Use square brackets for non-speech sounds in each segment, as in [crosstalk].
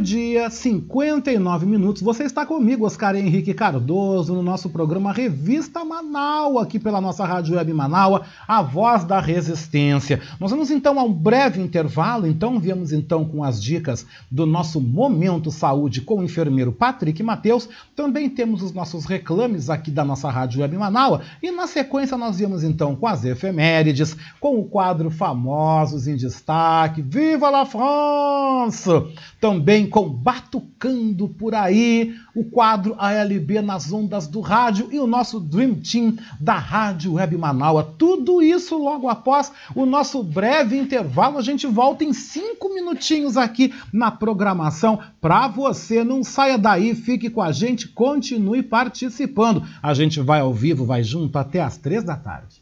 dia 59 minutos. Você está comigo, Oscar Henrique Cardoso, no nosso programa Revista Manaus, aqui pela nossa Rádio Web Manaus, a voz da resistência. Nós vamos então a um breve intervalo, então viemos então com as dicas do nosso Momento Saúde com o enfermeiro Patrick Mateus. Também temos os nossos reclames aqui da nossa Rádio Web Manaus e na sequência nós viemos então com as efemérides, com o quadro Famosos em Destaque, Viva la France! Também também com Batucando por aí, o quadro ALB nas ondas do rádio e o nosso Dream Team da Rádio Web Manaus. Tudo isso logo após o nosso breve intervalo. A gente volta em cinco minutinhos aqui na programação para você. Não saia daí, fique com a gente, continue participando. A gente vai ao vivo, vai junto até às três da tarde.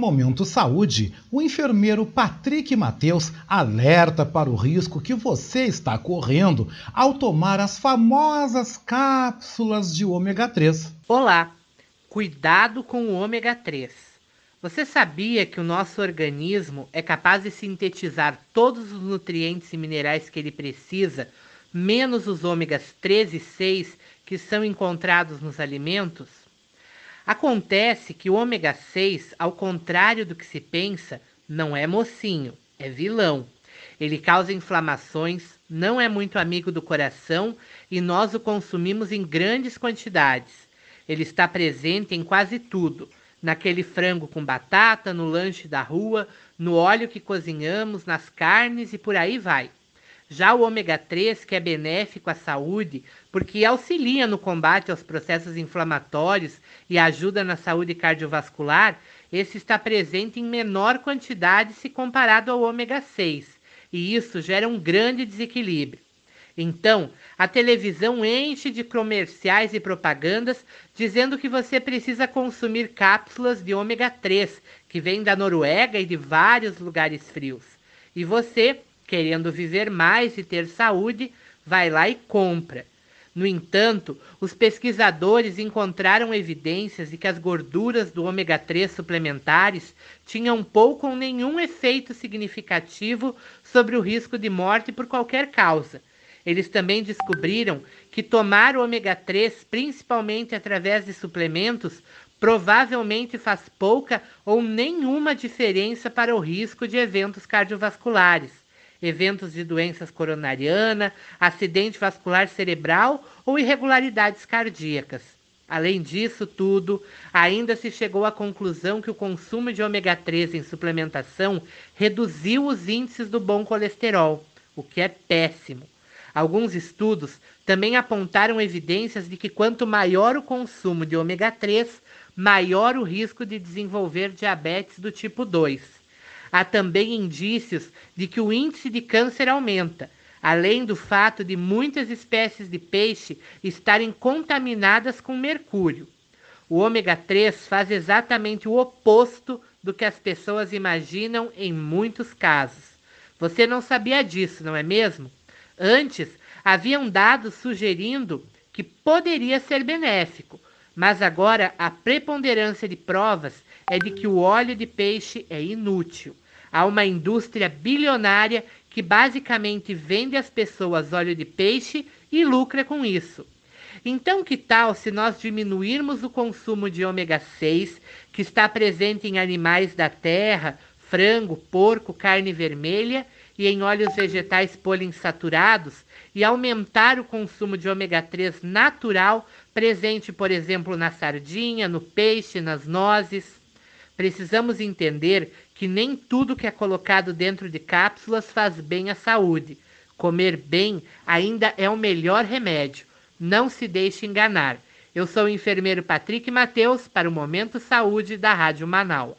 Momento saúde, o enfermeiro Patrick Mateus alerta para o risco que você está correndo ao tomar as famosas cápsulas de ômega 3. Olá, cuidado com o ômega 3. Você sabia que o nosso organismo é capaz de sintetizar todos os nutrientes e minerais que ele precisa, menos os ômegas 3 e 6 que são encontrados nos alimentos? Acontece que o ômega 6, ao contrário do que se pensa, não é mocinho, é vilão. Ele causa inflamações, não é muito amigo do coração e nós o consumimos em grandes quantidades. Ele está presente em quase tudo: naquele frango com batata, no lanche da rua, no óleo que cozinhamos, nas carnes e por aí vai. Já o ômega 3, que é benéfico à saúde, porque auxilia no combate aos processos inflamatórios e ajuda na saúde cardiovascular, esse está presente em menor quantidade se comparado ao ômega 6, e isso gera um grande desequilíbrio. Então, a televisão enche de comerciais e propagandas dizendo que você precisa consumir cápsulas de ômega 3, que vêm da Noruega e de vários lugares frios. E você querendo viver mais e ter saúde, vai lá e compra. No entanto, os pesquisadores encontraram evidências de que as gorduras do ômega 3 suplementares tinham pouco ou nenhum efeito significativo sobre o risco de morte por qualquer causa. Eles também descobriram que tomar o ômega 3, principalmente através de suplementos, provavelmente faz pouca ou nenhuma diferença para o risco de eventos cardiovasculares eventos de doenças coronariana, acidente vascular cerebral ou irregularidades cardíacas. Além disso tudo, ainda se chegou à conclusão que o consumo de ômega 3 em suplementação reduziu os índices do bom colesterol, o que é péssimo. Alguns estudos também apontaram evidências de que quanto maior o consumo de ômega 3, maior o risco de desenvolver diabetes do tipo 2 há também indícios de que o índice de câncer aumenta, além do fato de muitas espécies de peixe estarem contaminadas com mercúrio. O ômega 3 faz exatamente o oposto do que as pessoas imaginam em muitos casos. Você não sabia disso, não é mesmo? Antes, haviam dados sugerindo que poderia ser benéfico, mas agora a preponderância de provas é de que o óleo de peixe é inútil. Há uma indústria bilionária que basicamente vende às pessoas óleo de peixe e lucra com isso. Então, que tal se nós diminuirmos o consumo de ômega 6, que está presente em animais da terra, frango, porco, carne vermelha, e em óleos vegetais poliinsaturados e aumentar o consumo de ômega 3 natural presente, por exemplo, na sardinha, no peixe, nas nozes. Precisamos entender que nem tudo que é colocado dentro de cápsulas faz bem à saúde. Comer bem ainda é o melhor remédio. Não se deixe enganar. Eu sou o enfermeiro Patrick Mateus para o Momento Saúde da Rádio Manaus.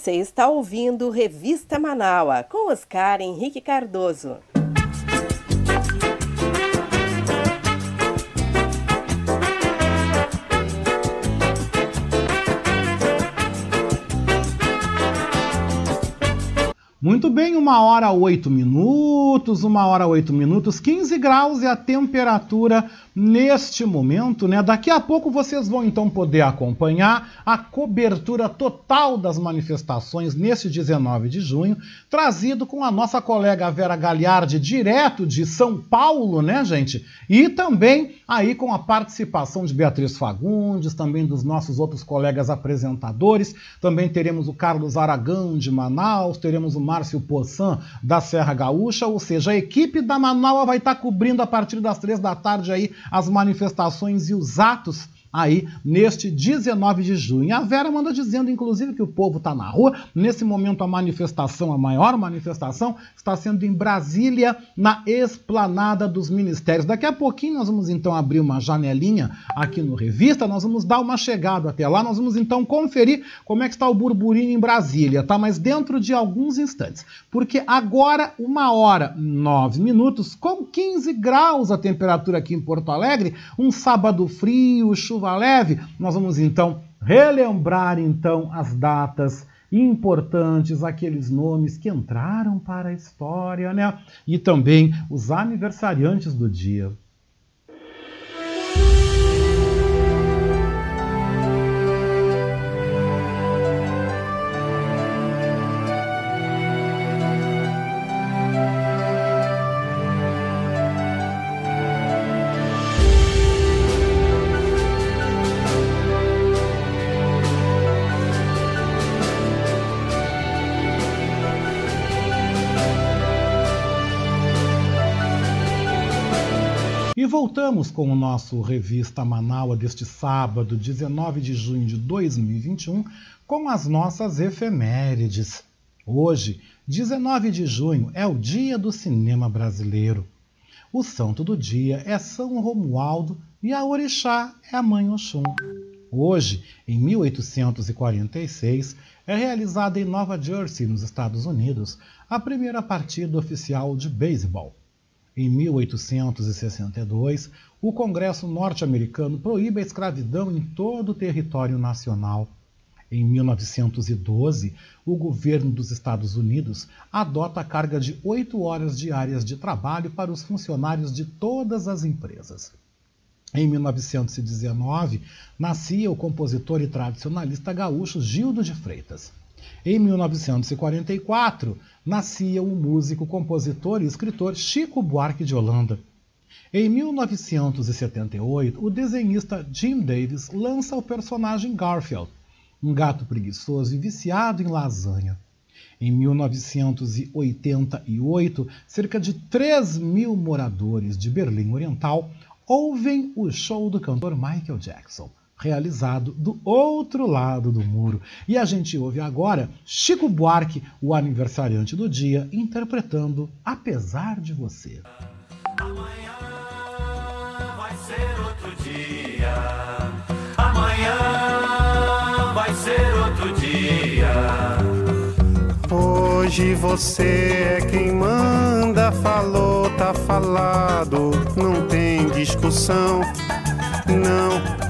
Você está ouvindo Revista Manaua com Oscar Henrique Cardoso. Muito bem, uma hora oito minutos, uma hora oito minutos, 15 graus e a temperatura neste momento, né? Daqui a pouco vocês vão então poder acompanhar a cobertura total das manifestações neste 19 de junho, trazido com a nossa colega Vera Gagliardi, direto de São Paulo, né, gente? E também aí com a participação de Beatriz Fagundes, também dos nossos outros colegas apresentadores. Também teremos o Carlos Aragão de Manaus, teremos o Márcio Poçan da Serra Gaúcha, ou seja, a equipe da Manaus vai estar cobrindo a partir das três da tarde aí as manifestações e os atos aí neste 19 de junho. A Vera manda dizendo, inclusive, que o povo está na rua. Nesse momento, a manifestação, a maior manifestação, está sendo em Brasília, na esplanada dos ministérios. Daqui a pouquinho nós vamos então abrir uma janelinha aqui no Revista, nós vamos dar uma chegada até lá, nós vamos então conferir como é que está o burburinho em Brasília, tá? Mas dentro de alguns instantes. Porque agora, uma hora, nove minutos, com 15 graus a temperatura aqui em Porto Alegre, um sábado frio, chuva leve, nós vamos então relembrar então as datas importantes, aqueles nomes que entraram para a história, né? E também os aniversariantes do dia. Voltamos com o nosso Revista Manaua deste sábado, 19 de junho de 2021, com as nossas efemérides. Hoje, 19 de junho, é o Dia do Cinema Brasileiro. O santo do dia é São Romualdo e a orixá é a Mãe Oxum. Hoje, em 1846, é realizada em Nova Jersey, nos Estados Unidos, a primeira partida oficial de beisebol. Em 1862, o Congresso norte-americano proíbe a escravidão em todo o território nacional. Em 1912, o governo dos Estados Unidos adota a carga de oito horas diárias de trabalho para os funcionários de todas as empresas. Em 1919, nascia o compositor e tradicionalista gaúcho Gildo de Freitas. Em 1944, nascia o músico, compositor e escritor Chico Buarque de Holanda. Em 1978, o desenhista Jim Davis lança o personagem Garfield, um gato preguiçoso e viciado em lasanha. Em 1988, cerca de 3 mil moradores de Berlim Oriental ouvem o show do cantor Michael Jackson realizado do outro lado do muro. E a gente ouve agora Chico Buarque, o aniversariante do dia, interpretando Apesar de Você. Amanhã vai ser outro dia. Amanhã vai ser outro dia. Hoje você é quem manda, falou, tá falado, não tem discussão, não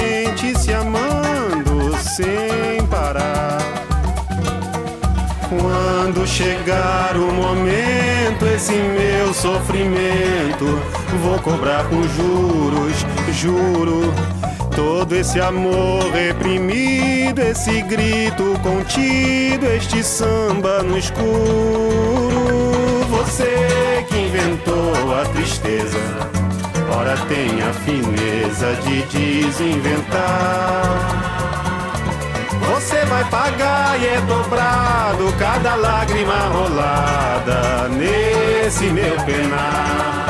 gente se amando sem parar. Quando chegar o momento, esse meu sofrimento, vou cobrar com juros, juro. Todo esse amor reprimido, esse grito contido, este samba no escuro. Você que inventou a tristeza Ora tem a fineza de desinventar. Você vai pagar e é dobrado cada lágrima rolada nesse meu penar.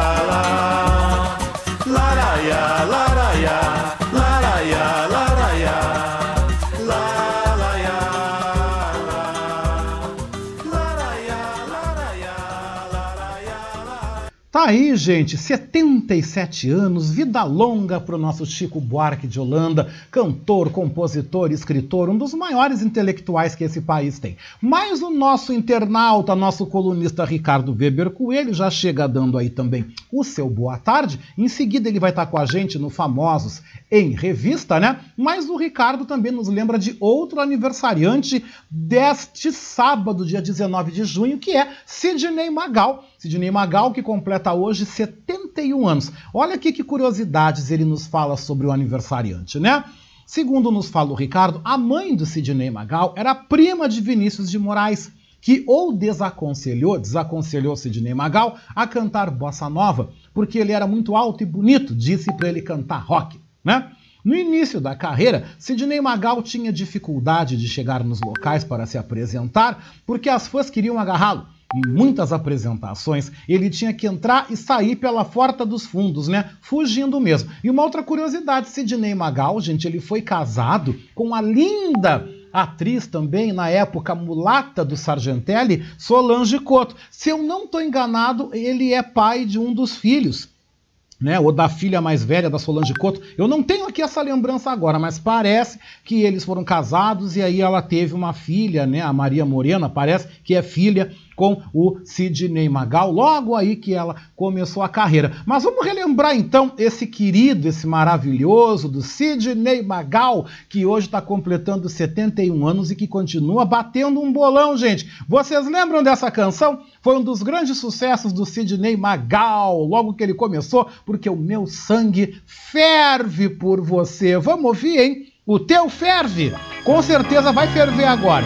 Tá aí, gente, 77 anos, vida longa para o nosso Chico Buarque de Holanda, cantor, compositor, escritor, um dos maiores intelectuais que esse país tem. Mas o nosso internauta, nosso colunista Ricardo Weber Coelho já chega dando aí também o seu boa tarde. Em seguida ele vai estar com a gente no Famosos em Revista, né? Mas o Ricardo também nos lembra de outro aniversariante deste sábado, dia 19 de junho, que é Sidney Magal. Sidney Magal, que completa hoje 71 anos. Olha aqui que curiosidades ele nos fala sobre o aniversariante, né? Segundo nos fala o Ricardo, a mãe do Sidney Magal era prima de Vinícius de Moraes, que ou desaconselhou, desaconselhou Sidney Magal a cantar bossa nova, porque ele era muito alto e bonito, disse para ele cantar rock, né? No início da carreira, Sidney Magal tinha dificuldade de chegar nos locais para se apresentar, porque as fãs queriam agarrá-lo. Em muitas apresentações, ele tinha que entrar e sair pela porta dos fundos, né? Fugindo mesmo. E uma outra curiosidade, Sidney Magal, gente, ele foi casado com a linda atriz também, na época mulata do Sargentelli, Solange Couto. Se eu não estou enganado, ele é pai de um dos filhos né, ou da filha mais velha da Solange Couto. Eu não tenho aqui essa lembrança agora, mas parece que eles foram casados e aí ela teve uma filha, né, a Maria Morena, parece que é filha com o Sidney Magal, logo aí que ela começou a carreira. Mas vamos relembrar então esse querido, esse maravilhoso do Sidney Magal, que hoje está completando 71 anos e que continua batendo um bolão, gente. Vocês lembram dessa canção? Foi um dos grandes sucessos do Sidney Magal, logo que ele começou, porque o meu sangue ferve por você. Vamos ouvir, hein? O teu ferve! Com certeza vai ferver agora.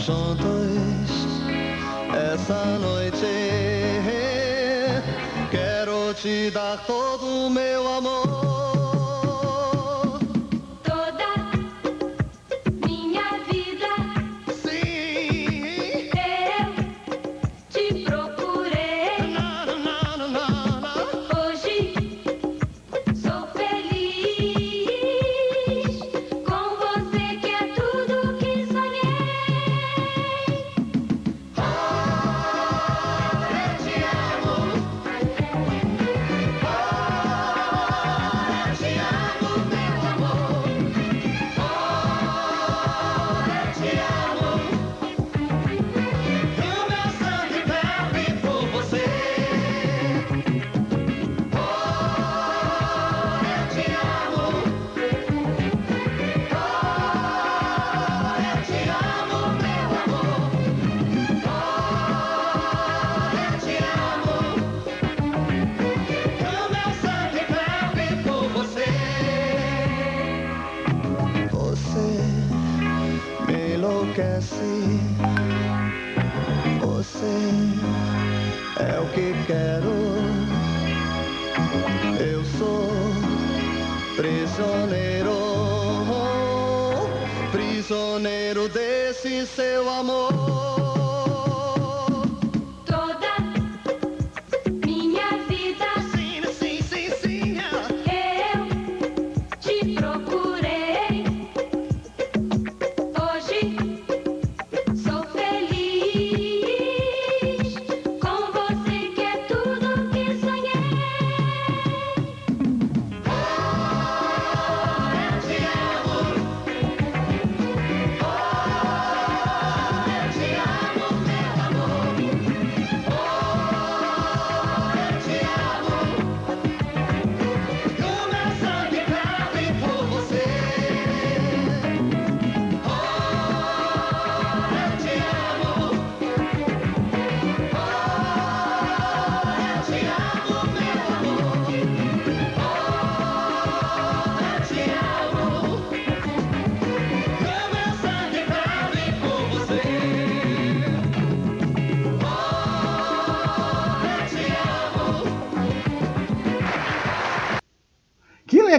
Juntos essa noite. Quero te dar todo o meu amor.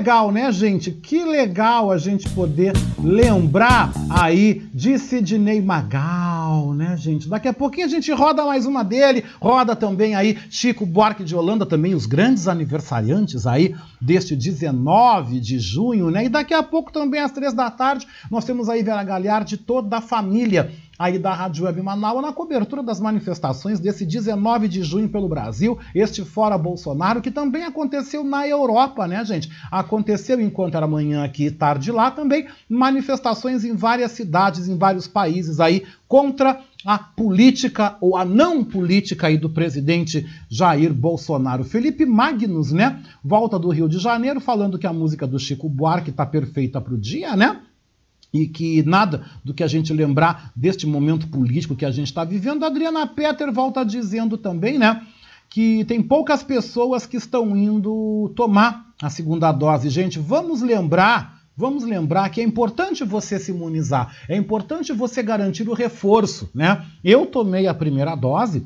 Legal, né, gente? Que legal a gente poder lembrar aí de Sidney Magal, né, gente? Daqui a pouquinho a gente roda mais uma dele, roda também aí Chico Buarque de Holanda, também os grandes aniversariantes aí deste 19 de junho, né? E daqui a pouco também às três da tarde nós temos aí Vera Galhardi toda a família aí da Rádio Web Manaus na cobertura das manifestações desse 19 de junho pelo Brasil, este fora Bolsonaro, que também aconteceu na Europa, né, gente? Aconteceu enquanto era manhã aqui e tarde lá também, manifestações em várias cidades, em vários países aí, contra a política ou a não política aí do presidente Jair Bolsonaro. Felipe Magnus, né? Volta do Rio de Janeiro falando que a música do Chico Buarque tá perfeita pro dia, né? E que nada do que a gente lembrar deste momento político que a gente está vivendo. A Adriana Petter volta dizendo também, né, que tem poucas pessoas que estão indo tomar a segunda dose. Gente, vamos lembrar, vamos lembrar que é importante você se imunizar, é importante você garantir o reforço, né? Eu tomei a primeira dose,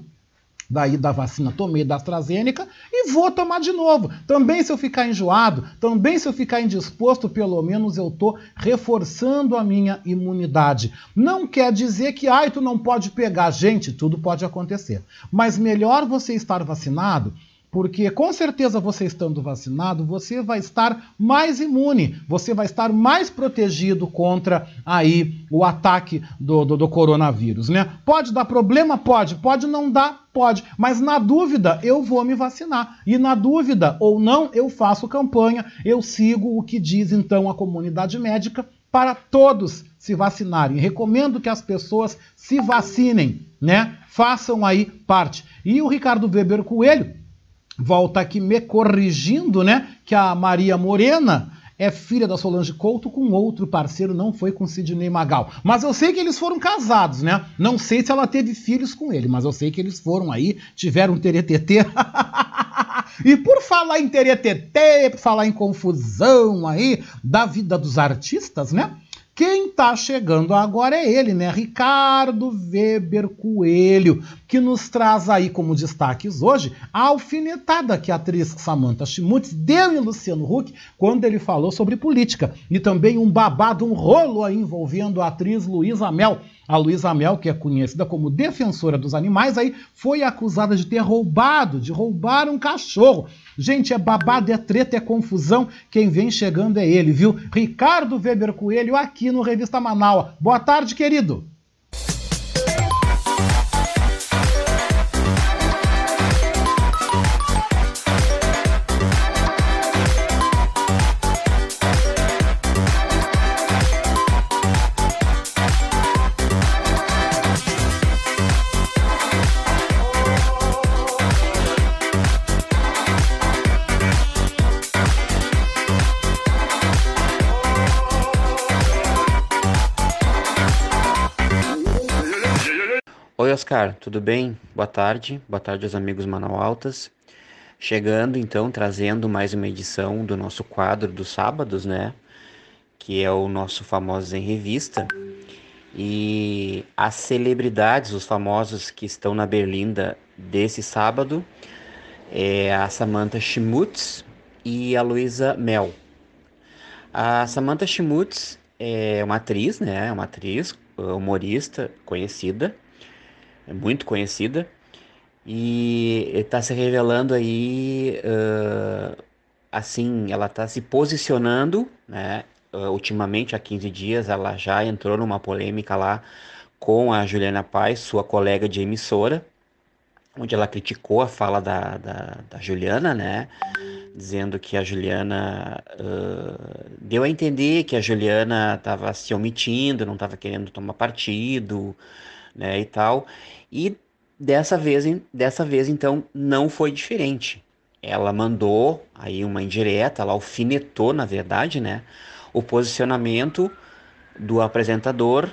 daí da vacina, tomei da AstraZeneca e vou tomar de novo. Também se eu ficar enjoado, também se eu ficar indisposto, pelo menos eu tô reforçando a minha imunidade. Não quer dizer que, ai, tu não pode pegar. Gente, tudo pode acontecer. Mas melhor você estar vacinado porque com certeza você estando vacinado, você vai estar mais imune, você vai estar mais protegido contra aí o ataque do, do, do, coronavírus, né? Pode dar problema? Pode. Pode não dar? Pode. Mas na dúvida, eu vou me vacinar. E na dúvida ou não, eu faço campanha, eu sigo o que diz então a comunidade médica para todos se vacinarem. Recomendo que as pessoas se vacinem, né? Façam aí parte. E o Ricardo Weber Coelho volta aqui me corrigindo, né? Que a Maria Morena é filha da Solange Couto com outro parceiro, não foi com Sidney Magal. Mas eu sei que eles foram casados, né? Não sei se ela teve filhos com ele, mas eu sei que eles foram aí, tiveram um teretetê. [laughs] e por falar em teretetê, por falar em confusão aí da vida dos artistas, né? Quem está chegando agora é ele, né? Ricardo Weber Coelho, que nos traz aí como destaques hoje a alfinetada que a atriz Samantha Schmutz deu em Luciano Huck quando ele falou sobre política. E também um babado, um rolo aí envolvendo a atriz Luísa Mel. A Luísa Mel, que é conhecida como defensora dos animais, aí foi acusada de ter roubado, de roubar um cachorro. Gente, é babado, é treta, é confusão. Quem vem chegando é ele, viu? Ricardo Weber Coelho, aqui no Revista Manaus. Boa tarde, querido. Oscar, tudo bem? Boa tarde, boa tarde aos amigos Manaualtas. Chegando então, trazendo mais uma edição do nosso quadro dos sábados, né? Que é o nosso Famosos em Revista. E as celebridades, os famosos que estão na Berlinda desse sábado é a Samantha Schmutz e a Luísa Mel. A Samantha Schmutz é uma atriz, né? Uma atriz, humorista conhecida, muito conhecida, e está se revelando aí, uh, assim, ela está se posicionando, né? Uh, ultimamente, há 15 dias, ela já entrou numa polêmica lá com a Juliana Paz, sua colega de emissora, onde ela criticou a fala da, da, da Juliana, né? Dizendo que a Juliana uh, deu a entender que a Juliana estava se omitindo, não estava querendo tomar partido, né? E tal. E dessa vez, dessa vez, então, não foi diferente. Ela mandou aí uma indireta, ela alfinetou, na verdade, né? O posicionamento do apresentador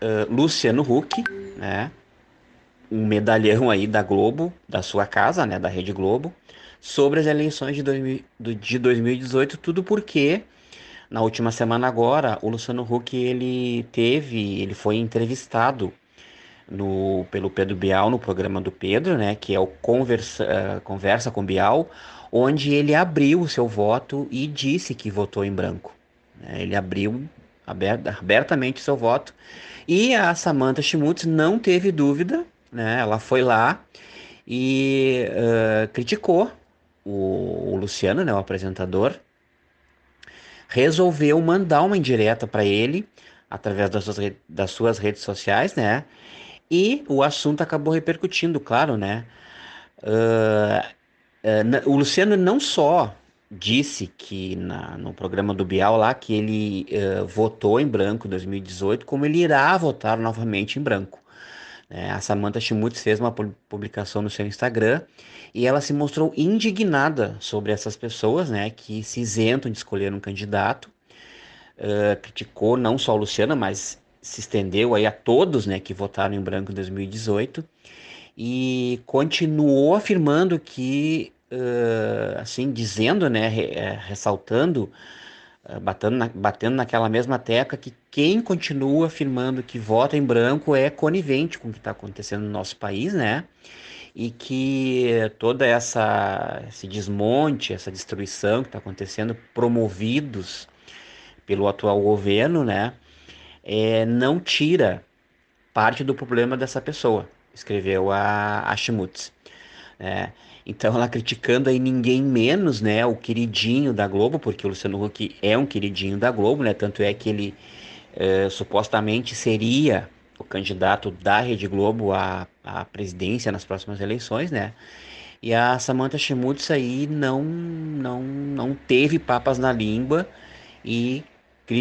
uh, Luciano Huck, né? um medalhão aí da Globo, da sua casa, né, da Rede Globo, sobre as eleições de, 2000, de 2018, tudo porque na última semana agora o Luciano Huck ele teve, ele foi entrevistado no, pelo Pedro Bial no programa do Pedro, né, que é o Conversa, uh, Conversa com Bial, onde ele abriu o seu voto e disse que votou em branco. Né, ele abriu abertamente seu voto e a Samantha Schmutz não teve dúvida né? Ela foi lá e uh, criticou o, o, Luciano, né, o apresentador, resolveu mandar uma indireta para ele através das suas, das suas redes sociais, né? E o assunto acabou repercutindo, claro, né? Uh, uh, o Luciano não só disse que na, no programa do Bial lá que ele uh, votou em branco em 2018, como ele irá votar novamente em branco. É, a Samantha Schmutz fez uma publicação no seu Instagram e ela se mostrou indignada sobre essas pessoas, né, que se isentam de escolher um candidato. Criticou não só a Luciana, mas se estendeu aí a todos, né, que votaram em branco em 2018 e continuou afirmando que, uh, assim, dizendo, né, re, é, ressaltando eh, batendo, na, batendo naquela mesma tecla que quem continua afirmando que vota em branco é conivente com o que está acontecendo no nosso país, né? E que toda essa esse desmonte, essa destruição que está acontecendo, promovidos pelo atual governo, né? É, não tira parte do problema dessa pessoa, escreveu a, a Schmutz. É, então ela criticando aí ninguém menos, né, o queridinho da Globo, porque o Luciano Huck é um queridinho da Globo, né, tanto é que ele é, supostamente seria o candidato da Rede Globo à, à presidência nas próximas eleições, né, e a Samantha Schmutz aí não, não, não teve papas na língua e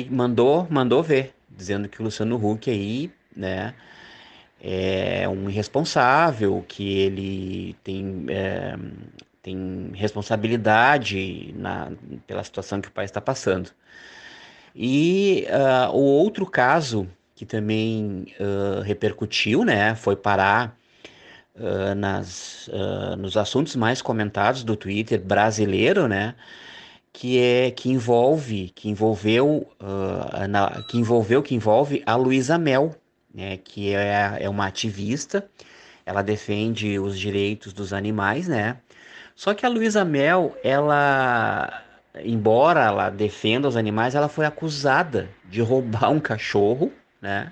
mandou, mandou ver, dizendo que o Luciano Huck aí, né, é um irresponsável, que ele tem, é, tem responsabilidade na, pela situação que o país está passando. E uh, o outro caso que também uh, repercutiu, né, foi parar uh, nas, nos assuntos mais comentados do Twitter brasileiro, né, que é que envolve, que envolveu, na, que envolveu, que envolve a Luísa Mel, né, que é, é uma ativista, ela defende os direitos dos animais, né? Só que a Luísa Mel, ela, embora ela defenda os animais, ela foi acusada de roubar um cachorro, né?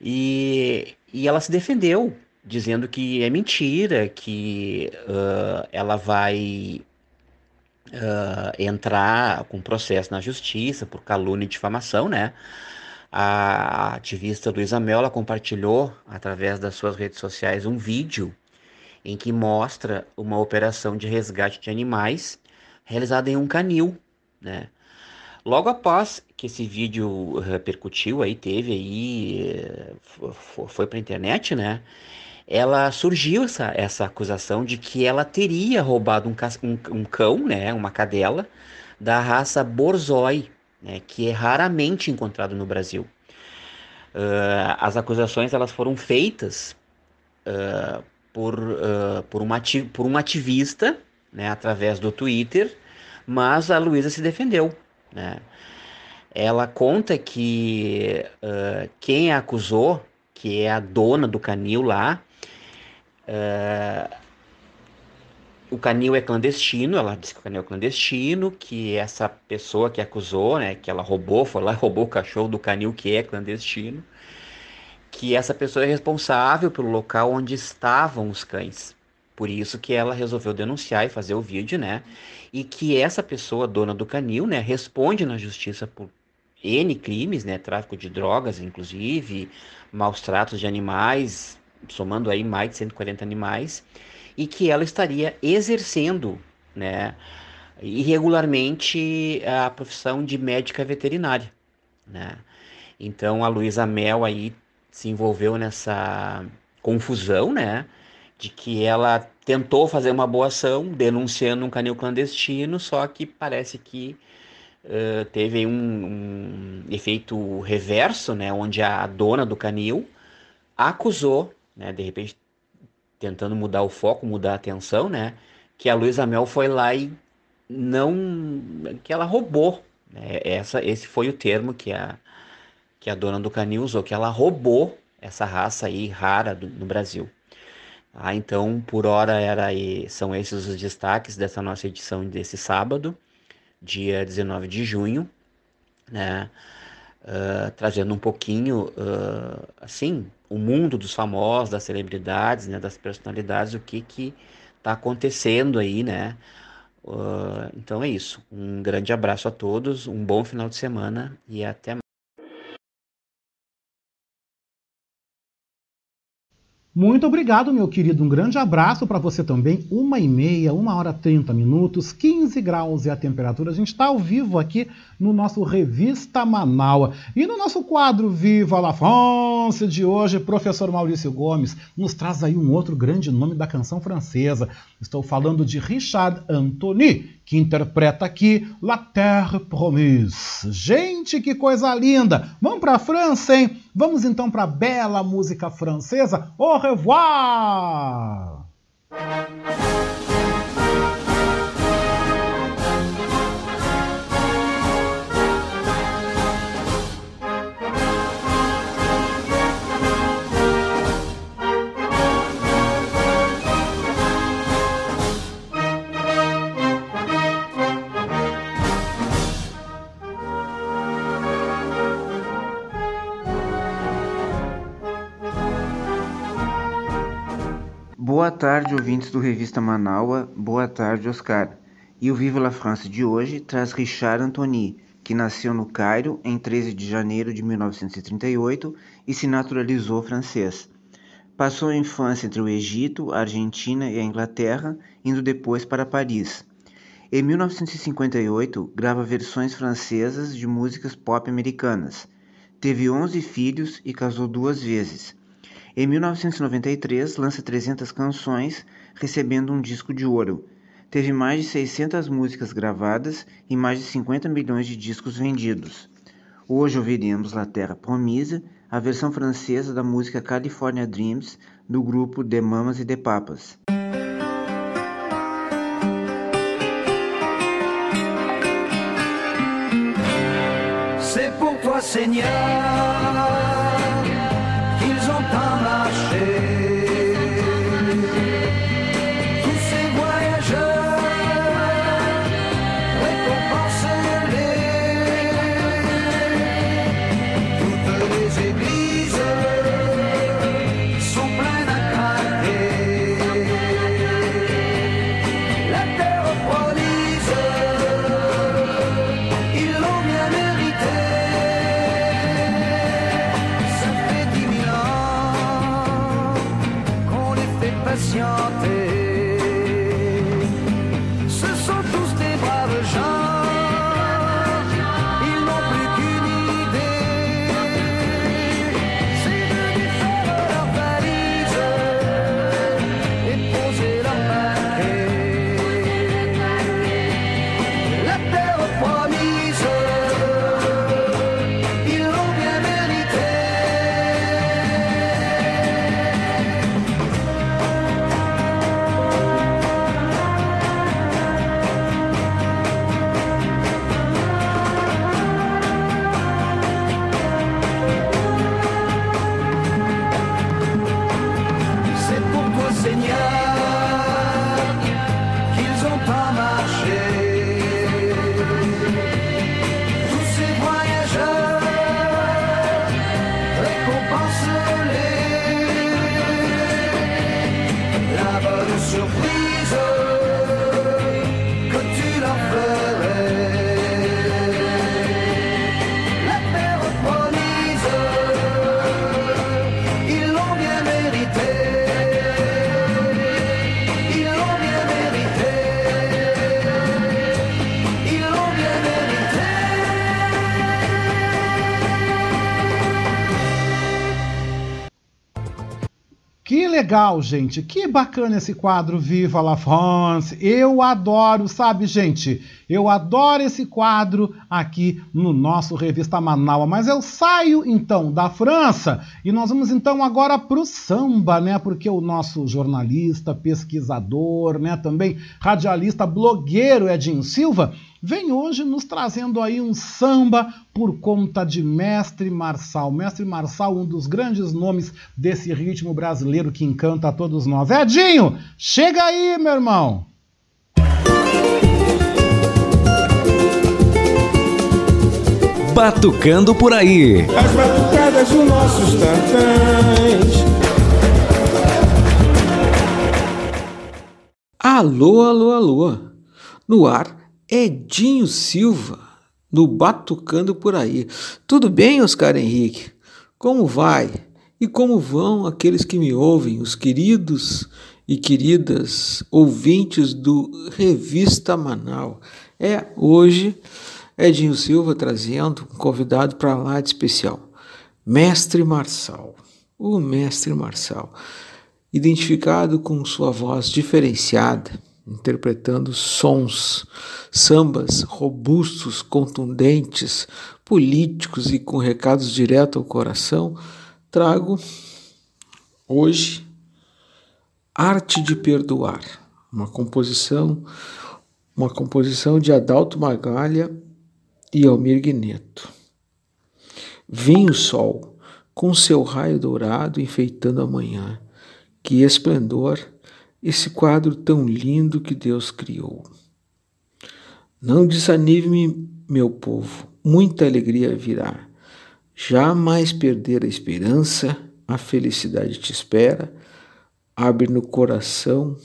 E, e ela se defendeu, dizendo que é mentira, que uh, ela vai uh, entrar com processo na justiça por calúnia e difamação, né? A ativista Luísa Mel compartilhou através das suas redes sociais um vídeo em que mostra uma operação de resgate de animais realizada em um canil, né? Logo após que esse vídeo repercutiu, aí teve aí eh, foi para a internet, né? Ela surgiu essa, essa acusação de que ela teria roubado um, um, um cão, né? Uma cadela da raça Borzoi, né, que é raramente encontrado no Brasil. Uh, as acusações elas foram feitas uh, por, uh, por, uma por um ativista, né, através do Twitter, mas a Luísa se defendeu. Né? Ela conta que quem a acusou, que é a dona do canil lá, o canil é clandestino, ela disse que o canil é clandestino, que essa pessoa que acusou, né, que ela roubou, foi lá e roubou o cachorro do canil que é clandestino, que essa pessoa é responsável pelo local onde estavam os cães. Por isso que ela resolveu denunciar e fazer o vídeo, né? E que essa pessoa, dona do canil, né, responde na justiça por N crimes, né? Tráfico de drogas, inclusive, maus tratos de animais, somando aí mais de 140 animais, e que ela estaria exercendo, né, irregularmente a profissão de médica veterinária, né? Então a Luísa Mel aí se envolveu nessa confusão, né? De que ela tentou fazer uma boa ação denunciando um canil clandestino, só que parece que uh, teve um, um, efeito reverso, né? Onde a dona do canil acusou, né? De repente tentando mudar o foco, mudar a atenção, né? Que a Luísa Mel foi lá e não que ela roubou. Né? Essa, esse foi o termo que a que a dona do canil usou, que ela roubou essa raça aí rara do, no Brasil. Ah, então, por hora, era são esses os destaques dessa nossa edição desse sábado, dia 19 de junho, né? Uh, trazendo um pouquinho, uh, assim, o mundo dos famosos, das celebridades, né, das personalidades, o que que está acontecendo aí, né? Uh, então é isso. Um grande abraço a todos, um bom final de semana e até mais. Muito obrigado, meu querido. Um grande abraço para você também. Uma e meia, uma hora trinta minutos, 15 graus e a temperatura. A gente está ao vivo aqui no nosso Revista Manaua. E no nosso quadro Viva la France de hoje, professor Maurício Gomes nos traz aí um outro grande nome da canção francesa. Estou falando de Richard Anthony, que interpreta aqui La Terre Promise. Gente, que coisa linda! Vamos para a França, hein? Vamos então para a bela música francesa. Au revoir! Boa tarde, ouvintes do Revista Manaua. Boa tarde, Oscar. E o Viva la France de hoje traz Richard Anthony, que nasceu no Cairo em 13 de janeiro de 1938 e se naturalizou francês. Passou a infância entre o Egito, a Argentina e a Inglaterra, indo depois para Paris. Em 1958, grava versões francesas de músicas pop americanas. Teve 11 filhos e casou duas vezes. Em 1993, lança 300 canções, recebendo um disco de ouro. Teve mais de 600 músicas gravadas e mais de 50 milhões de discos vendidos. Hoje ouviremos La Terre Promise, a versão francesa da música California Dreams, do grupo The Mamas e The Papas. C'est Seigneur, legal, gente. Que bacana esse quadro Viva la France. Eu adoro, sabe, gente? Eu adoro esse quadro aqui no nosso Revista Manaus. Mas eu saio então da França e nós vamos então agora para o samba, né? Porque o nosso jornalista, pesquisador, né? Também radialista, blogueiro Edinho Silva vem hoje nos trazendo aí um samba por conta de Mestre Marçal. Mestre Marçal, um dos grandes nomes desse ritmo brasileiro que encanta a todos nós. Edinho, chega aí, meu irmão! Batucando por aí. As batucadas dos nossos tantãs. Alô, alô, alô. No ar, Edinho Silva, no Batucando por aí. Tudo bem, Oscar Henrique? Como vai? E como vão aqueles que me ouvem, os queridos e queridas ouvintes do Revista Manal? É, hoje Edinho Silva trazendo um convidado para lá de especial, Mestre Marçal. O Mestre Marçal, identificado com sua voz diferenciada, interpretando sons, sambas robustos, contundentes, políticos e com recados direto ao coração, trago hoje Arte de Perdoar, uma composição, uma composição de Adalto Magalha e Almir Guineto. Vem o sol, com seu raio dourado enfeitando a manhã. Que esplendor, esse quadro tão lindo que Deus criou. Não desanime, meu povo, muita alegria virá. Jamais perder a esperança, a felicidade te espera. Abre no coração,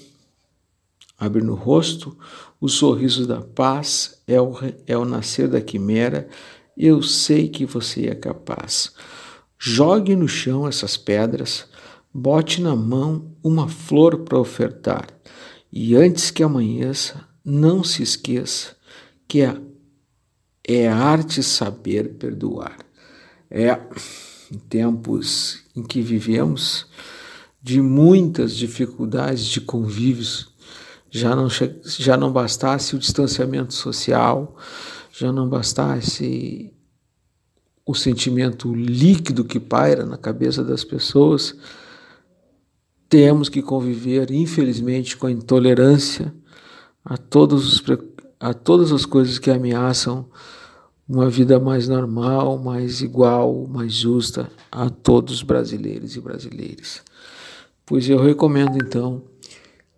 abre no rosto o sorriso da paz, é o, é o nascer da quimera. Eu sei que você é capaz. Jogue no chão essas pedras, bote na mão uma flor para ofertar. E antes que amanheça, não se esqueça que é, é arte saber perdoar. É em tempos em que vivemos de muitas dificuldades de convívios, já não, já não bastasse o distanciamento social, já não bastasse o sentimento líquido que paira na cabeça das pessoas, temos que conviver, infelizmente, com a intolerância a, todos os, a todas as coisas que ameaçam uma vida mais normal, mais igual, mais justa a todos os brasileiros e brasileiras. Pois eu recomendo então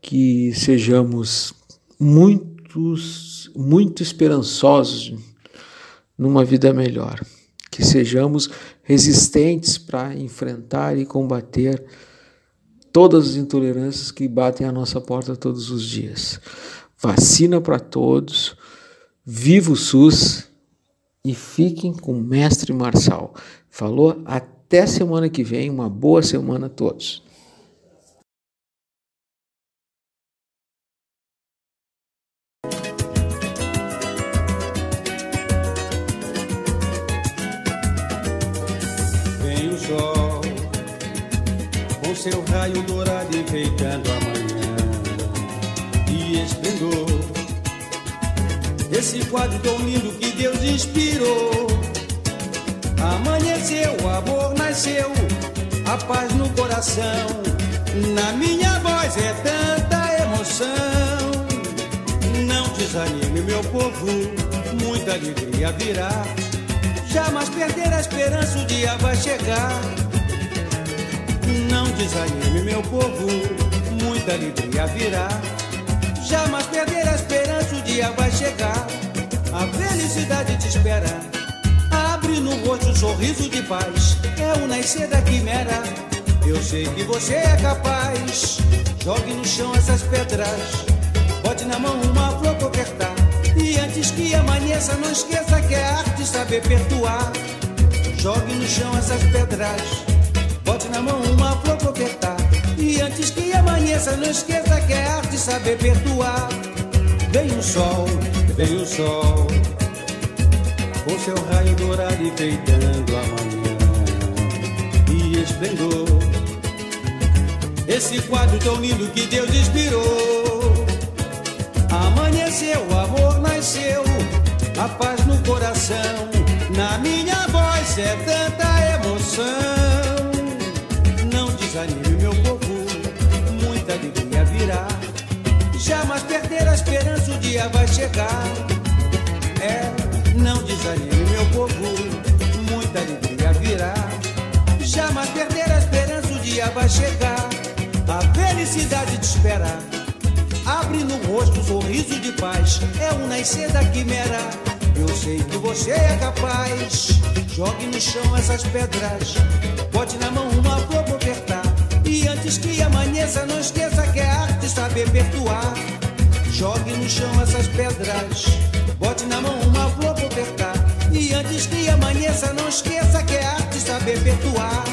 que sejamos muitos, muito esperançosos numa vida melhor, que sejamos resistentes para enfrentar e combater todas as intolerâncias que batem à nossa porta todos os dias. Vacina para todos, viva o SUS e fiquem com o Mestre Marçal. Falou? Até semana que vem, uma boa semana a todos. Seu raio dourado enfeitando a manhã e esplendor. Esse quadro tão lindo que Deus inspirou. Amanheceu, o amor nasceu, a paz no coração. Na minha voz é tanta emoção. Não desanime, meu povo, muita alegria virá. Jamais perder a esperança, o dia vai chegar. Não desanime, meu povo, muita alegria virá. Jamais perder a esperança, o dia vai chegar. A felicidade te espera. Abre no rosto um sorriso de paz. É o nascer da quimera. Eu sei que você é capaz. Jogue no chão essas pedras. Bote na mão uma flor pra ofertar. E antes que amanheça, não esqueça que é arte saber perdoar. Jogue no chão essas pedras. Na mão uma flor ofertar. E antes que amanheça, não esqueça que é arte saber perdoar. Vem o sol, vem o sol, com seu raio dourado enfeitando a manhã e esplendor. Esse quadro tão lindo que Deus inspirou. Amanheceu, o amor nasceu, a paz no coração. Na minha voz é tanta esperança, o dia vai chegar. É, não desanime, meu povo, muita alegria virá. Jamais perder a esperança, o dia vai chegar. A felicidade te espera. Abre no rosto um sorriso de paz. É o nascer da quimera. Eu sei que você é capaz. Jogue no chão essas pedras. Bote na mão uma flor pra apertar. E antes que amanheça, não esqueça que é arte saber perdoar. Jogue no chão essas pedras. Bote na mão uma flor pra apertar. E antes que amanheça, não esqueça que é arte saber perdoar.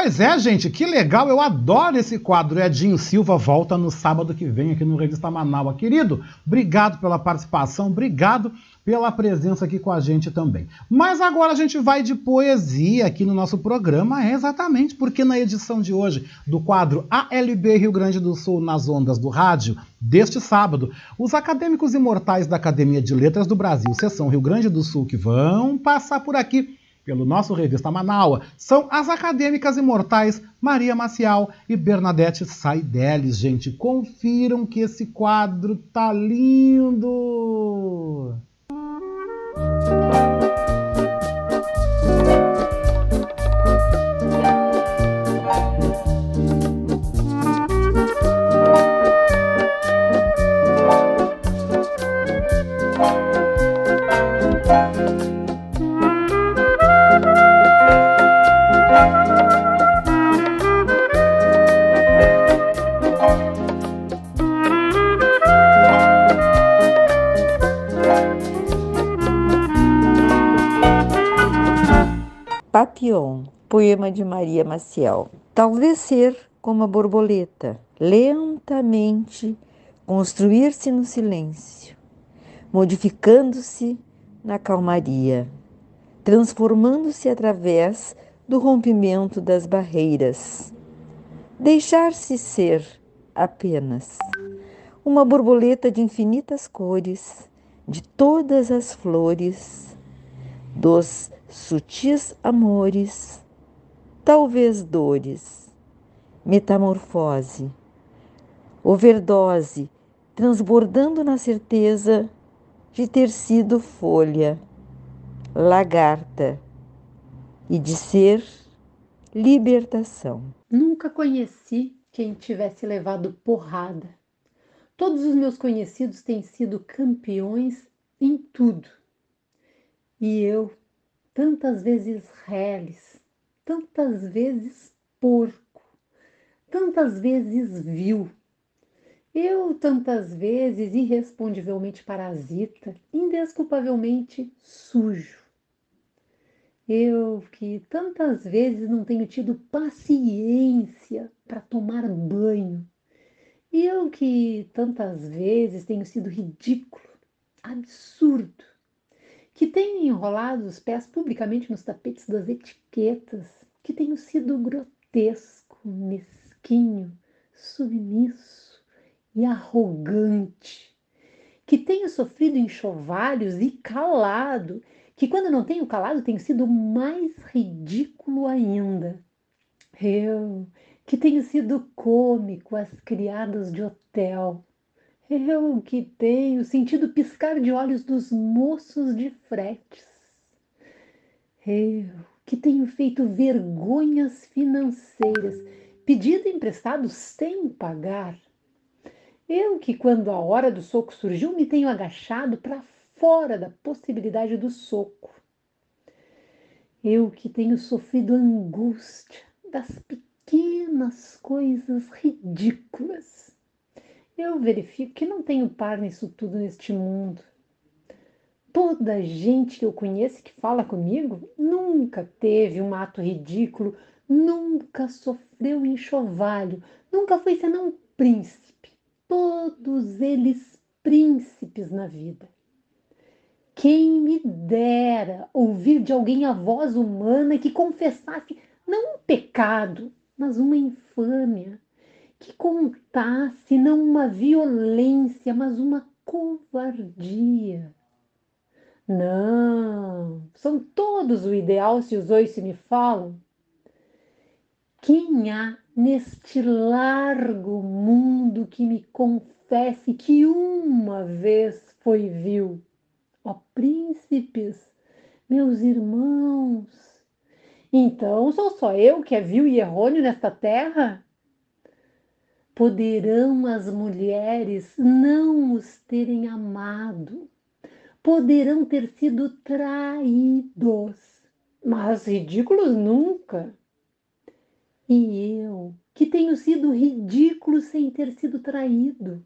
Pois é, gente, que legal, eu adoro esse quadro. Edinho Silva volta no sábado que vem aqui no Revista Manaus. Querido, obrigado pela participação, obrigado pela presença aqui com a gente também. Mas agora a gente vai de poesia aqui no nosso programa, é exatamente porque na edição de hoje do quadro ALB Rio Grande do Sul nas ondas do rádio, deste sábado, os acadêmicos imortais da Academia de Letras do Brasil, seção Rio Grande do Sul, que vão passar por aqui pelo nosso Revista Manaua, são as acadêmicas imortais Maria Maciel e Bernadette Saideles. Gente, confiram que esse quadro tá lindo! Poema de Maria Maciel. Talvez ser como a borboleta, lentamente construir-se no silêncio, modificando-se na calmaria, transformando-se através do rompimento das barreiras. Deixar-se ser apenas uma borboleta de infinitas cores, de todas as flores, dos sutis amores, talvez dores, metamorfose, overdose, transbordando na certeza de ter sido folha, lagarta e de ser libertação. Nunca conheci quem tivesse levado porrada. Todos os meus conhecidos têm sido campeões em tudo. E eu, tantas vezes reles, tantas vezes porco, tantas vezes vil. Eu, tantas vezes irrespondivelmente parasita, indesculpavelmente sujo. Eu que tantas vezes não tenho tido paciência para tomar banho. Eu que tantas vezes tenho sido ridículo, absurdo, que tenho enrolado os pés publicamente nos tapetes das etiquetas, que tenho sido grotesco, mesquinho, submisso e arrogante, que tenho sofrido enxovalhos e calado, que quando não tenho calado tenho sido mais ridículo ainda. Eu, que tenho sido cômico às criadas de hotel. Eu que tenho sentido piscar de olhos dos moços de fretes. Eu que tenho feito vergonhas financeiras, pedido emprestado sem pagar. Eu que, quando a hora do soco surgiu, me tenho agachado para fora da possibilidade do soco. Eu que tenho sofrido angústia das pequenas coisas ridículas. Eu verifico que não tenho par nisso tudo neste mundo. Toda gente que eu conheço que fala comigo nunca teve um ato ridículo, nunca sofreu enxovalho, nunca foi senão um príncipe. Todos eles príncipes na vida. Quem me dera ouvir de alguém a voz humana que confessasse não um pecado, mas uma infâmia, que contasse não uma violência, mas uma covardia. Não, são todos o ideal se os dois se me falam. Quem há neste largo mundo que me confesse que uma vez foi vil? Ó príncipes, meus irmãos, então sou só eu que é vil e errôneo nesta terra? Poderão as mulheres não os terem amado, poderão ter sido traídos, mas ridículos nunca. E eu, que tenho sido ridículo sem ter sido traído,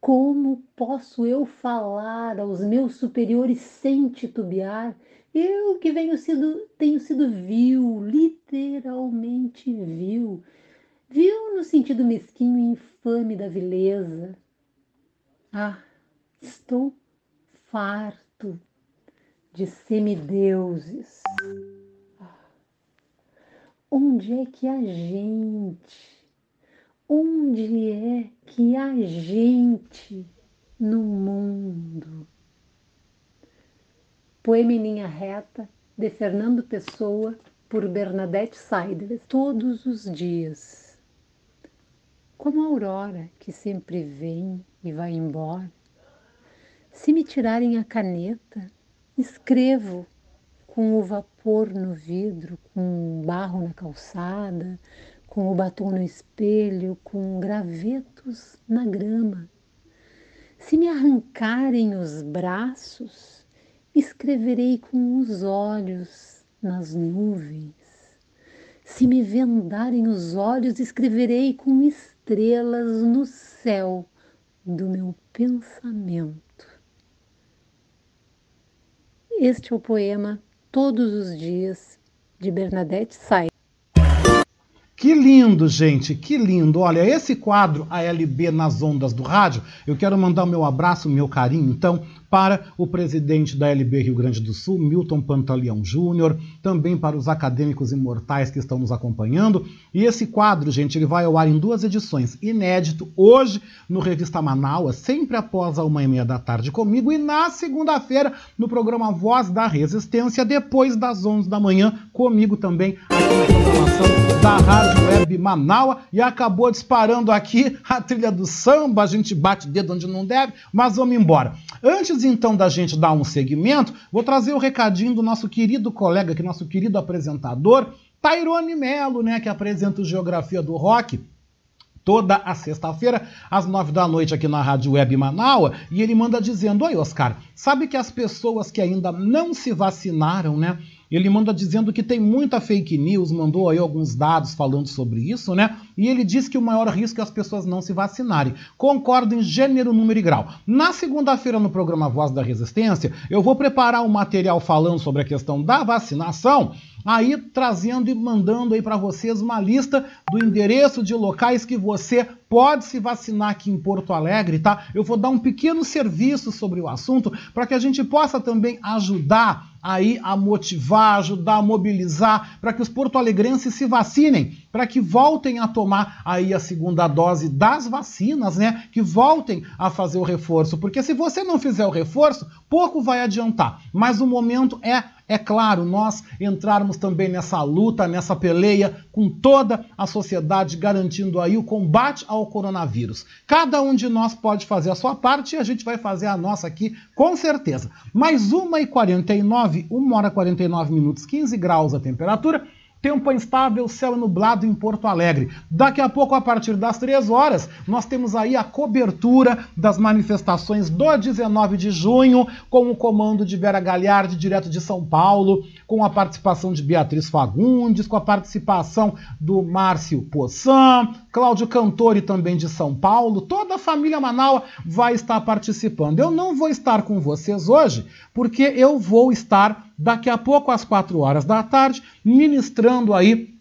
como posso eu falar aos meus superiores sem titubear? Eu que venho sido, tenho sido vil, literalmente vil, vil no sentido mesquinho e infame da vileza. Ah, estou farto de semideuses. Onde é que a gente Onde é que há gente no mundo? Poema em linha reta de Fernando Pessoa por Bernadette Seidler. Todos os dias, como a aurora que sempre vem e vai embora. Se me tirarem a caneta, escrevo com o vapor no vidro, com barro na calçada, com o batom no espelho, com gravetos na grama. Se me arrancarem os braços, escreverei com os olhos nas nuvens. Se me vendarem os olhos, escreverei com estrelas no céu do meu pensamento. Este é o poema Todos os Dias de Bernadette Said. Que lindo, gente, que lindo. Olha, esse quadro ALB nas ondas do rádio, eu quero mandar o meu abraço, o meu carinho, então, para o presidente da LB Rio Grande do Sul, Milton Pantaleão Júnior, também para os acadêmicos imortais que estão nos acompanhando. E esse quadro, gente, ele vai ao ar em duas edições, inédito, hoje no Revista Manaus, sempre após a uma e meia da tarde comigo, e na segunda-feira no programa Voz da Resistência, depois das onze da manhã, comigo também, aqui na programação da Rádio Web Manaus. E acabou disparando aqui a trilha do samba, a gente bate dedo onde não deve, mas vamos embora. Antes então da gente dar um segmento, vou trazer o recadinho do nosso querido colega, que nosso querido apresentador, Tairone Melo, né, que apresenta o Geografia do Rock toda a sexta-feira, às nove da noite, aqui na Rádio Web Manaua, e ele manda dizendo: Oi, Oscar, sabe que as pessoas que ainda não se vacinaram, né? Ele manda dizendo que tem muita fake news, mandou aí alguns dados falando sobre isso, né? E ele diz que o maior risco é as pessoas não se vacinarem. Concordo em gênero, número e grau. Na segunda-feira, no programa Voz da Resistência, eu vou preparar um material falando sobre a questão da vacinação aí trazendo e mandando aí para vocês uma lista do endereço de locais que você pode se vacinar aqui em Porto Alegre, tá? Eu vou dar um pequeno serviço sobre o assunto para que a gente possa também ajudar aí a motivar, ajudar a mobilizar para que os porto-alegrenses se vacinem, para que voltem a tomar aí a segunda dose das vacinas, né? Que voltem a fazer o reforço, porque se você não fizer o reforço, pouco vai adiantar. Mas o momento é é claro, nós entrarmos também nessa luta, nessa peleia com toda a sociedade, garantindo aí o combate ao coronavírus. Cada um de nós pode fazer a sua parte e a gente vai fazer a nossa aqui, com certeza. Mais 1h49, 1 hora 49 minutos, 15 graus a temperatura. Tempo instável, céu nublado em Porto Alegre. Daqui a pouco, a partir das 3 horas, nós temos aí a cobertura das manifestações do 19 de junho, com o comando de Vera Galhardi, direto de São Paulo, com a participação de Beatriz Fagundes, com a participação do Márcio Poçan, Cláudio Cantori também de São Paulo. Toda a família Manaus vai estar participando. Eu não vou estar com vocês hoje, porque eu vou estar daqui a pouco, às 4 horas da tarde, ministrando aí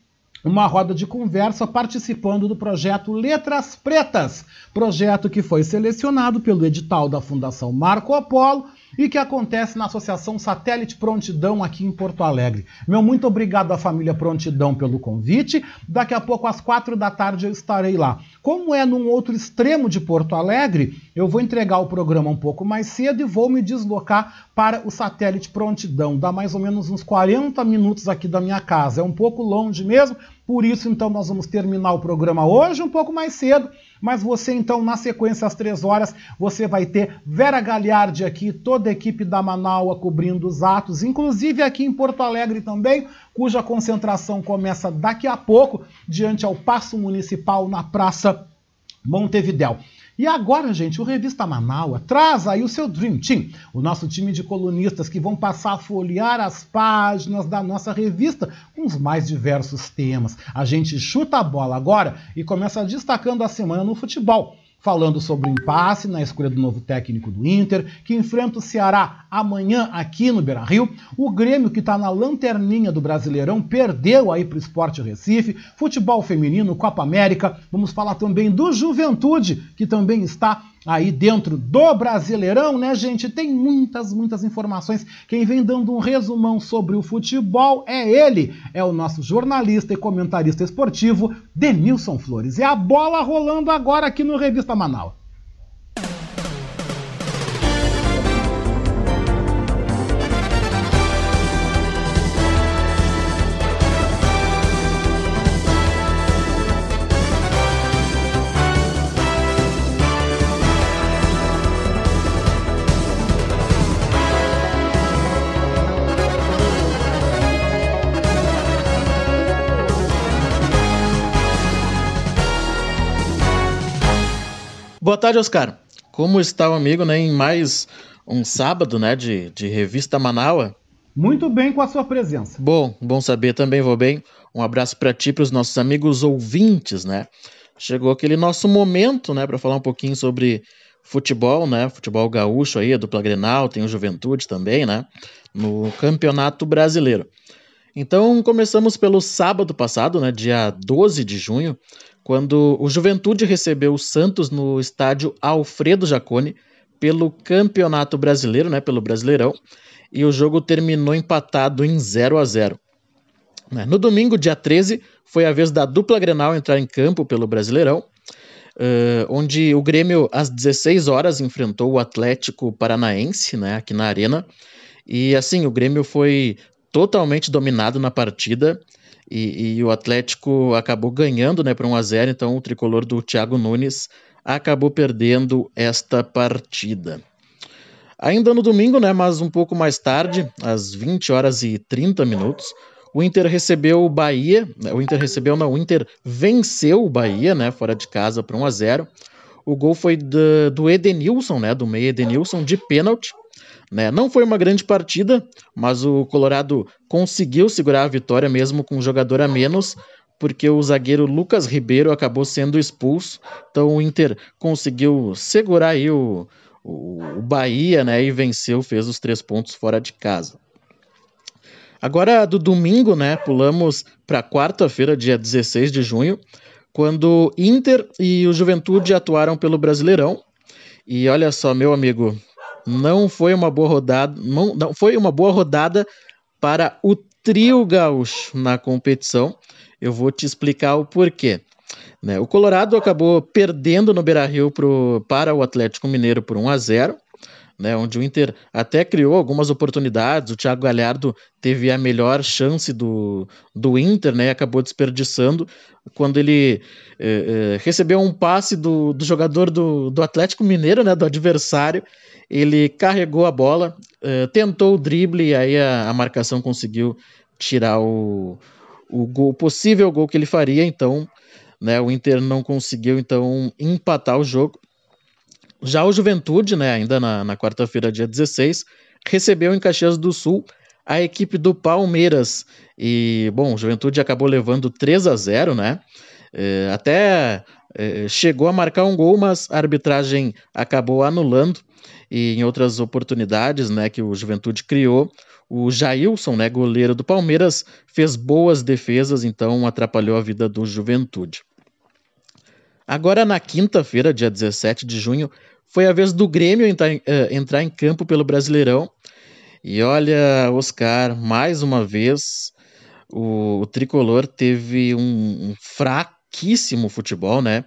uma roda de conversa participando do projeto Letras Pretas, projeto que foi selecionado pelo edital da Fundação Marco Polo e que acontece na Associação Satélite Prontidão aqui em Porto Alegre. Meu muito obrigado à família Prontidão pelo convite. Daqui a pouco, às quatro da tarde, eu estarei lá. Como é num outro extremo de Porto Alegre, eu vou entregar o programa um pouco mais cedo e vou me deslocar para o Satélite Prontidão. Dá mais ou menos uns 40 minutos aqui da minha casa. É um pouco longe mesmo, por isso, então, nós vamos terminar o programa hoje um pouco mais cedo. Mas você, então, na sequência, às três horas, você vai ter Vera Galhardi aqui, toda a equipe da Manaua cobrindo os atos, inclusive aqui em Porto Alegre também, cuja concentração começa daqui a pouco, diante ao Paço Municipal na Praça Montevidéu. E agora, gente, o Revista Manaua traz aí o seu Dream Team, o nosso time de colunistas que vão passar a folhear as páginas da nossa revista com os mais diversos temas. A gente chuta a bola agora e começa destacando a semana no futebol falando sobre o impasse na escolha do novo técnico do Inter, que enfrenta o Ceará amanhã aqui no Beira-Rio. O Grêmio, que está na lanterninha do Brasileirão, perdeu aí para o Esporte Recife. Futebol feminino, Copa América. Vamos falar também do Juventude, que também está aí dentro do Brasileirão, né, gente? Tem muitas, muitas informações. Quem vem dando um resumão sobre o futebol é ele, é o nosso jornalista e comentarista esportivo, Denilson Flores. E a bola rolando agora aqui no Revista Manaus. Boa tarde, Oscar. Como está o amigo né, em mais um sábado né, de, de revista Manaua? Muito bem com a sua presença. Bom, bom saber também, vou bem. Um abraço para ti, para os nossos amigos ouvintes, né? Chegou aquele nosso momento, né, para falar um pouquinho sobre futebol, né? Futebol gaúcho aí, a dupla Grenal, tem o Juventude também, né? No Campeonato Brasileiro. Então, começamos pelo sábado passado, né, dia 12 de junho, quando o Juventude recebeu o Santos no estádio Alfredo Jaconi pelo Campeonato Brasileiro, né, pelo Brasileirão, e o jogo terminou empatado em 0 a 0. Né, no domingo, dia 13, foi a vez da dupla Grenal entrar em campo pelo Brasileirão, uh, onde o Grêmio, às 16 horas, enfrentou o Atlético Paranaense, né, aqui na Arena, e assim, o Grêmio foi totalmente dominado na partida e, e o Atlético acabou ganhando né, para 1 a 0 então o tricolor do Thiago Nunes acabou perdendo esta partida. Ainda no domingo, né, mas um pouco mais tarde, às 20 horas e 30 minutos, o Inter recebeu o Bahia, né, o Inter recebeu, não, o Inter venceu o Bahia, né, fora de casa por 1 a 0. O gol foi do, do Edenilson, né, do meio Edenilson de pênalti. Né? Não foi uma grande partida, mas o Colorado conseguiu segurar a vitória mesmo com um jogador a menos, porque o zagueiro Lucas Ribeiro acabou sendo expulso. Então o Inter conseguiu segurar aí o, o, Bahia né, e venceu, fez os três pontos fora de casa. Agora, do domingo, né, pulamos para quarta-feira, dia 16 de junho, quando Inter e o Juventude atuaram pelo Brasileirão. E olha só, meu amigo, não foi uma boa rodada, não, não foi uma boa rodada para o trio gaúcho na competição. Eu vou te explicar o porquê. Né? O Colorado acabou perdendo no Beira-Rio para o Atlético Mineiro por 1 a 0. né, onde o Inter até criou algumas oportunidades, o Thiago Galhardo teve a melhor chance do, do Inter, né, acabou desperdiçando quando ele eh, eh, recebeu um passe do, do jogador do, do Atlético Mineiro, né, do adversário, ele carregou a bola, eh, tentou o drible e aí a, a marcação conseguiu tirar o, o gol, possível gol que ele faria, então né, o Inter não conseguiu então empatar o jogo. Já o Juventude, né, ainda na, na quarta-feira, dia 16, recebeu em Caxias do Sul a equipe do Palmeiras. E, bom, o Juventude acabou levando 3 a 0 né? É, até é, chegou a marcar um gol, mas a arbitragem acabou anulando. E em outras oportunidades né, que o Juventude criou, o Jailson, né, goleiro do Palmeiras, fez boas defesas, então atrapalhou a vida do Juventude. Agora, na quinta-feira, dia 17 de junho, foi a vez do Grêmio entrar, uh, entrar em campo pelo Brasileirão. E olha, Oscar, mais uma vez, o, o tricolor teve um, um fraquíssimo futebol, né?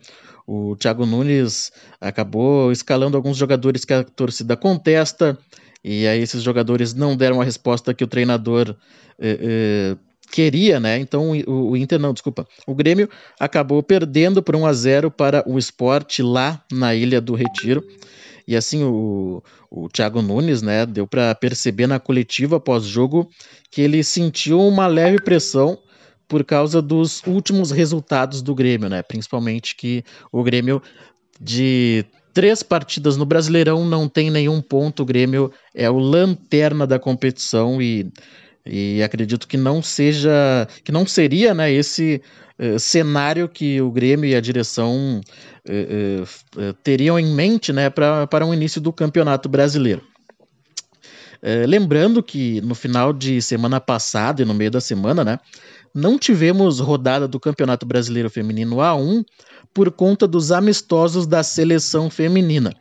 O Thiago Nunes acabou escalando alguns jogadores que a torcida contesta, e aí esses jogadores não deram a resposta que o treinador eh, eh, queria, né? Então o, o, Inter não, desculpa. O Grêmio acabou perdendo por 1 a 0 para o Sport lá na Ilha do Retiro. E assim o, o Thiago Nunes, né, deu para perceber na coletiva pós-jogo que ele sentiu uma leve pressão por causa dos últimos resultados do Grêmio, né? Principalmente que o Grêmio de três partidas no Brasileirão não tem nenhum ponto. O Grêmio é o lanterna da competição e e acredito que não seja, que não seria né, esse uh, cenário que o Grêmio e a direção uh, uh, teriam em mente né, pra, para o início do Campeonato Brasileiro. lembrando que no final de semana passada e no meio da semana, né, não tivemos rodada do Campeonato Brasileiro Feminino A1 por conta dos amistosos da seleção feminina.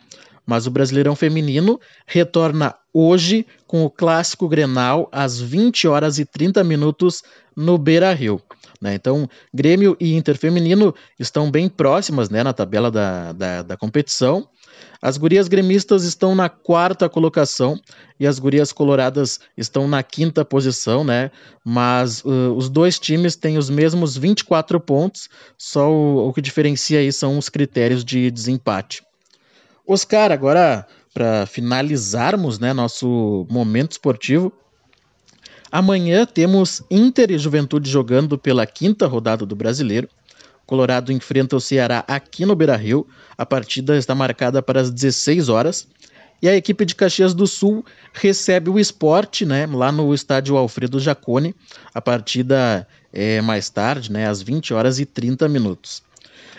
Mas o Brasileirão Feminino retorna hoje com o clássico Grenal às 20 horas e 30 minutos no Beira Rio. Né? Então, Grêmio e Inter Feminino estão bem próximas né, na tabela da, da, da competição. As gurias gremistas estão na quarta colocação e as gurias coloradas estão na quinta posição, né? Mas uh, os dois times têm os mesmos 24 pontos, só o, o que diferencia aí são os critérios de desempate. Oscar, agora para finalizarmos né, nosso momento esportivo, amanhã temos Inter e Juventude jogando pela quinta rodada do Brasileiro. Colorado enfrenta o Ceará aqui no Beira Rio. A partida está marcada para as 16 horas. E a equipe de Caxias do Sul recebe o esporte né, lá no estádio Alfredo Jacone. A partida é mais tarde, né, às 20 horas e 30 minutos.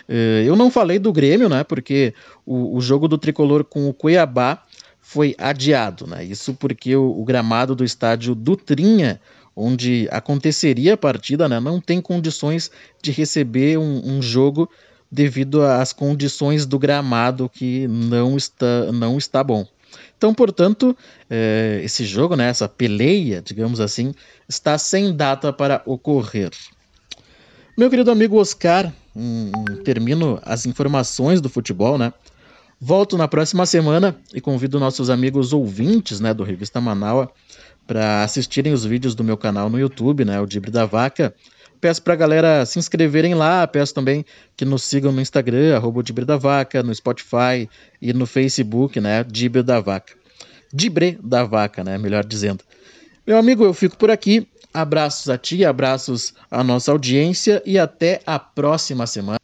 Eh, eu não falei do Grêmio, né? Porque o, o jogo do tricolor com o Cuiabá foi adiado, né? Isso porque o, o gramado do estádio Dutrinha, onde aconteceria a partida, né, não tem condições de receber um, um jogo devido às condições do gramado que não está, não está bom. Então, portanto, eh, esse jogo, né, essa peleia, digamos assim, está sem data para ocorrer. Meu querido amigo Oscar, um, termino as informações do futebol, né? Volto na próxima semana e convido nossos amigos ouvintes, né, do Revista Manaua, para assistirem os vídeos do meu canal no YouTube, né, o Dibre da Vaca. Peço para a galera se inscreverem lá, peço também que nos sigam no Instagram, arroba Dibre da Vaca, no Spotify e no Facebook, né, Dibre da Vaca. Dibre da Vaca, né, melhor dizendo. Meu amigo, eu fico por aqui. Abraços a ti, abraços à nossa audiência e até a próxima semana.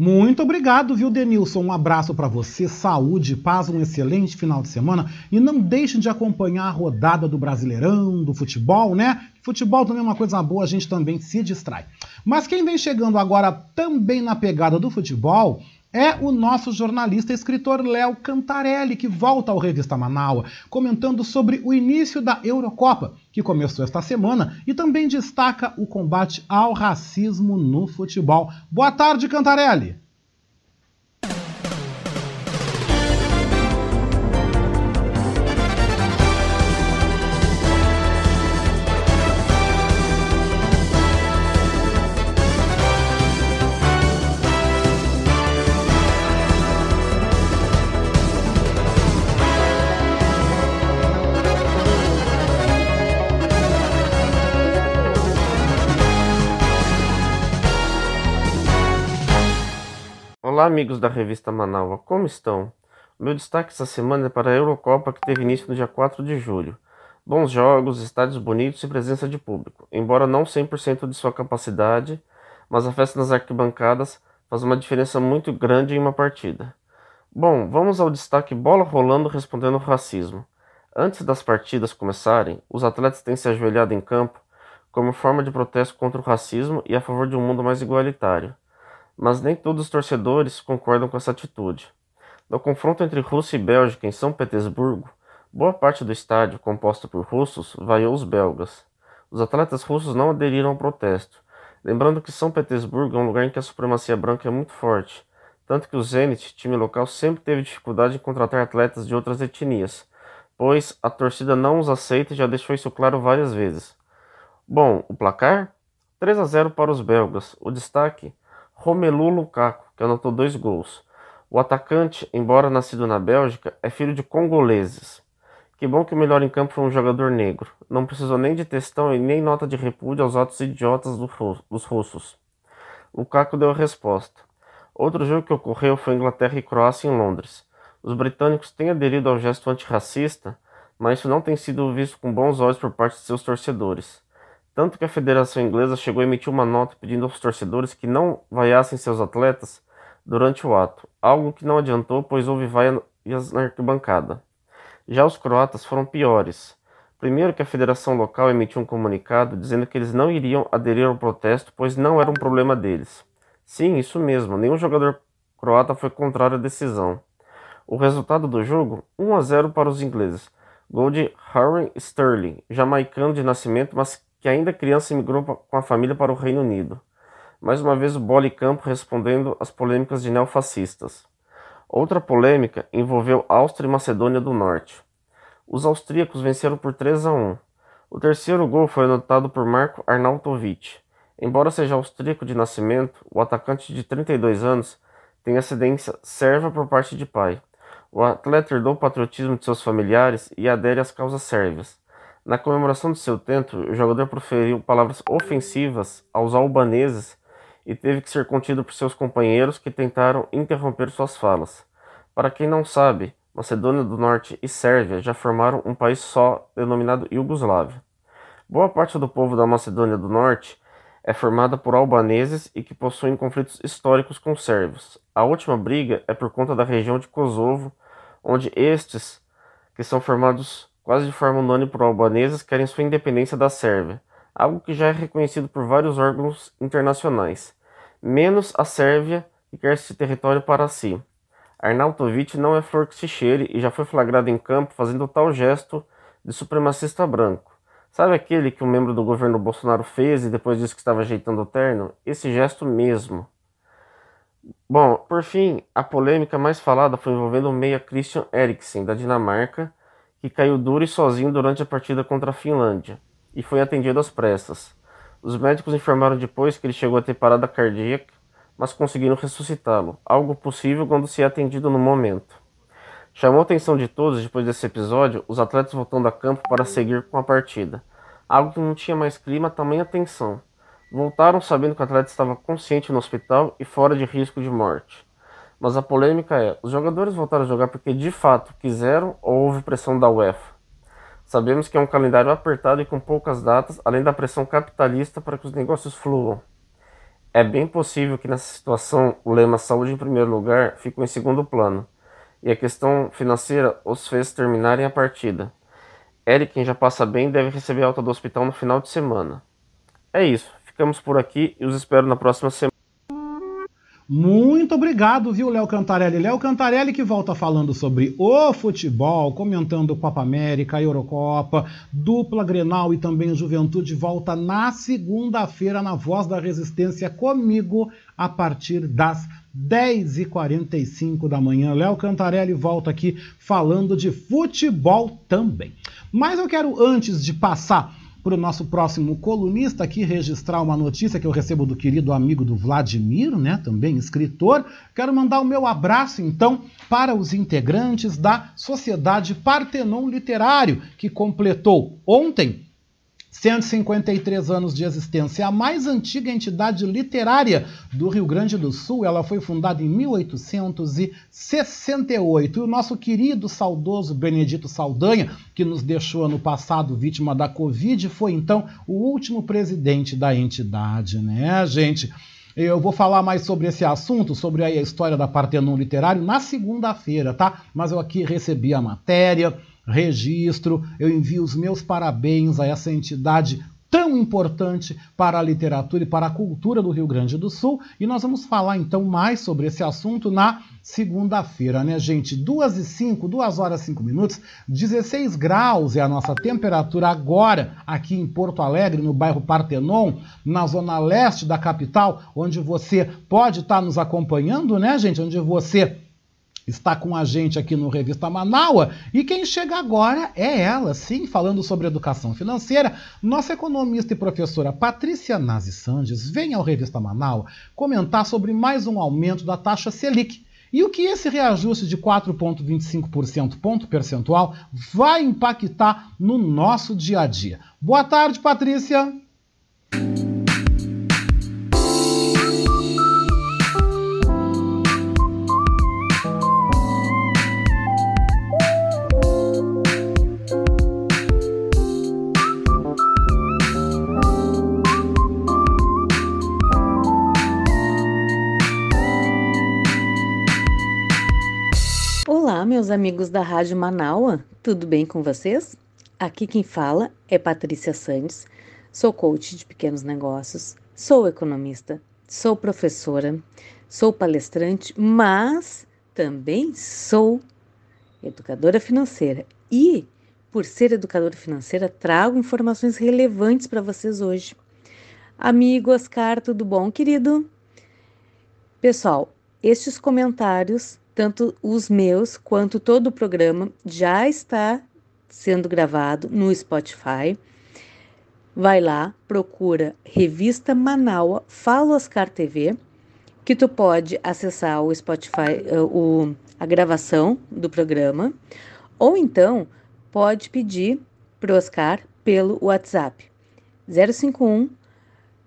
Muito obrigado, viu, Denilson? Um abraço para você, saúde, paz, um excelente final de semana. E não deixem de acompanhar a rodada do Brasileirão, do futebol, né? Futebol também é uma coisa boa, a gente também se distrai. Mas quem vem chegando agora também na pegada do futebol é o nosso jornalista e escritor Léo Cantarelli, que volta ao Revista Manaua, comentando sobre o início da Eurocopa, que começou esta semana, e também destaca o combate ao racismo no futebol. Boa tarde, Cantarelli! Olá, amigos da revista Manaus, como estão? O meu destaque essa semana é para a Eurocopa que teve início no dia 4 de julho. Bons jogos, estádios bonitos e presença de público, embora não 100% de sua capacidade, mas a festa nas arquibancadas faz uma diferença muito grande em uma partida. Bom, vamos ao destaque bola rolando respondendo ao racismo. Antes das partidas começarem, os atletas têm se ajoelhado em campo como forma de protesto contra o racismo e a favor de um mundo mais igualitário. Mas nem todos os torcedores concordam com essa atitude. No confronto entre Rússia e Bélgica em São Petersburgo, boa parte do estádio, composto por russos, vaiou os belgas. Os atletas russos não aderiram ao protesto, lembrando que São Petersburgo é um lugar em que a supremacia branca é muito forte, tanto que o Zenit, time local, sempre teve dificuldade em contratar atletas de outras etnias, pois a torcida não os aceita e já deixou isso claro várias vezes. Bom, o placar? 3 a 0 para os belgas. O destaque? Romelu Lukaku, que anotou dois gols. O atacante, embora nascido na Bélgica, é filho de congoleses. Que bom que o melhor em campo foi um jogador negro. Não precisou nem de textão e nem nota de repúdio aos atos idiotas dos russos. Lukaku deu a resposta. Outro jogo que ocorreu foi Inglaterra e Croácia em Londres. Os britânicos têm aderido ao gesto antirracista, mas isso não tem sido visto com bons olhos por parte de seus torcedores. Tanto que a Federação Inglesa chegou a emitir uma nota pedindo aos torcedores que não vaiassem seus atletas durante o ato, algo que não adiantou, pois houve vaias na arquibancada. Já os croatas foram piores. Primeiro que a federação local emitiu um comunicado dizendo que eles não iriam aderir ao protesto, pois não era um problema deles. Sim, isso mesmo, nenhum jogador croata foi contrário à decisão. O resultado do jogo, 1 a 0 para os ingleses. Gol de Harry Sterling, jamaicano de nascimento, mas que ainda criança migrou com a família para o Reino Unido. Mais uma vez o bola e campo respondendo às polêmicas de neofascistas. Outra polêmica envolveu Áustria e Macedônia do Norte. Os austríacos venceram por 3 a 1. O terceiro gol foi anotado por Marco Arnautovic. Embora seja austríaco de nascimento, o atacante de 32 anos tem ascendência serva por parte de pai. O atleta herdou o patriotismo de seus familiares e adere às causas sérvias. Na comemoração de seu tento, o jogador proferiu palavras ofensivas aos albaneses e teve que ser contido por seus companheiros que tentaram interromper suas falas. Para quem não sabe, Macedônia do Norte e Sérvia já formaram um país só denominado Iugoslávia. Boa parte do povo da Macedônia do Norte é formada por albaneses e que possuem conflitos históricos com sérvios. A última briga é por conta da região de Kosovo, onde estes, que são formados quase de forma unânime por albaneses, querem sua independência da Sérvia, algo que já é reconhecido por vários órgãos internacionais menos a Sérvia, que quer esse território para si. Arnautovic não é flor que se cheire e já foi flagrado em campo fazendo tal gesto de supremacista branco. Sabe aquele que um membro do governo Bolsonaro fez e depois disse que estava ajeitando o terno? Esse gesto mesmo. Bom, por fim, a polêmica mais falada foi envolvendo o meia Christian Eriksen, da Dinamarca, que caiu duro e sozinho durante a partida contra a Finlândia e foi atendido às pressas. Os médicos informaram depois que ele chegou a ter parada cardíaca, mas conseguiram ressuscitá-lo, algo possível quando se é atendido no momento. Chamou a atenção de todos depois desse episódio os atletas voltando a campo para seguir com a partida, algo que não tinha mais clima, tamanha tensão. Voltaram sabendo que o atleta estava consciente no hospital e fora de risco de morte. Mas a polêmica é: os jogadores voltaram a jogar porque de fato quiseram ou houve pressão da UEFA? Sabemos que é um calendário apertado e com poucas datas, além da pressão capitalista para que os negócios fluam. É bem possível que nessa situação o lema saúde em primeiro lugar ficou em segundo plano, e a questão financeira os fez terminarem a partida. Eric, quem já passa bem, deve receber alta do hospital no final de semana. É isso, ficamos por aqui e os espero na próxima semana. Muito obrigado, viu, Léo Cantarelli? Léo Cantarelli que volta falando sobre o futebol, comentando Copa América, Eurocopa, dupla Grenal e também Juventude volta na segunda-feira na Voz da Resistência comigo a partir das 10h45 da manhã. Léo Cantarelli volta aqui falando de futebol também. Mas eu quero, antes de passar para o nosso próximo colunista aqui registrar uma notícia que eu recebo do querido amigo do Vladimir, né, também escritor. Quero mandar o meu abraço então para os integrantes da Sociedade Partenon Literário, que completou ontem 153 anos de existência. A mais antiga entidade literária do Rio Grande do Sul. Ela foi fundada em 1868. E o nosso querido, saudoso Benedito Saldanha, que nos deixou ano passado vítima da Covid, foi então o último presidente da entidade, né, gente? Eu vou falar mais sobre esse assunto, sobre a história da Partenon Literário, na segunda-feira, tá? Mas eu aqui recebi a matéria, registro, eu envio os meus parabéns a essa entidade tão importante para a literatura e para a cultura do Rio Grande do Sul. E nós vamos falar então mais sobre esse assunto na segunda-feira, né, gente? 2 e 5, 2 horas e 5 minutos, 16 graus é a nossa temperatura agora aqui em Porto Alegre, no bairro Partenon, na zona leste da capital, onde você pode estar nos acompanhando, né, gente? Onde você está com a gente aqui no Revista Manaua. E quem chega agora é ela, sim, falando sobre educação financeira. Nossa economista e professora Patrícia Nazi Sandes vem ao Revista Manaua comentar sobre mais um aumento da taxa Selic. E o que esse reajuste de 4,25% ponto percentual vai impactar no nosso dia a dia? Boa tarde, Patrícia. Amigos da Rádio Manaua, tudo bem com vocês? Aqui quem fala é Patrícia Santos, sou coach de pequenos negócios, sou economista, sou professora, sou palestrante, mas também sou educadora financeira e, por ser educadora financeira, trago informações relevantes para vocês hoje. Amigo Oscar, tudo bom, querido? Pessoal, estes comentários tanto os meus quanto todo o programa já está sendo gravado no Spotify. Vai lá, procura Revista Manaua Fala Oscar TV, que tu pode acessar o Spotify, uh, o, a gravação do programa, ou então pode pedir para o Oscar pelo WhatsApp 051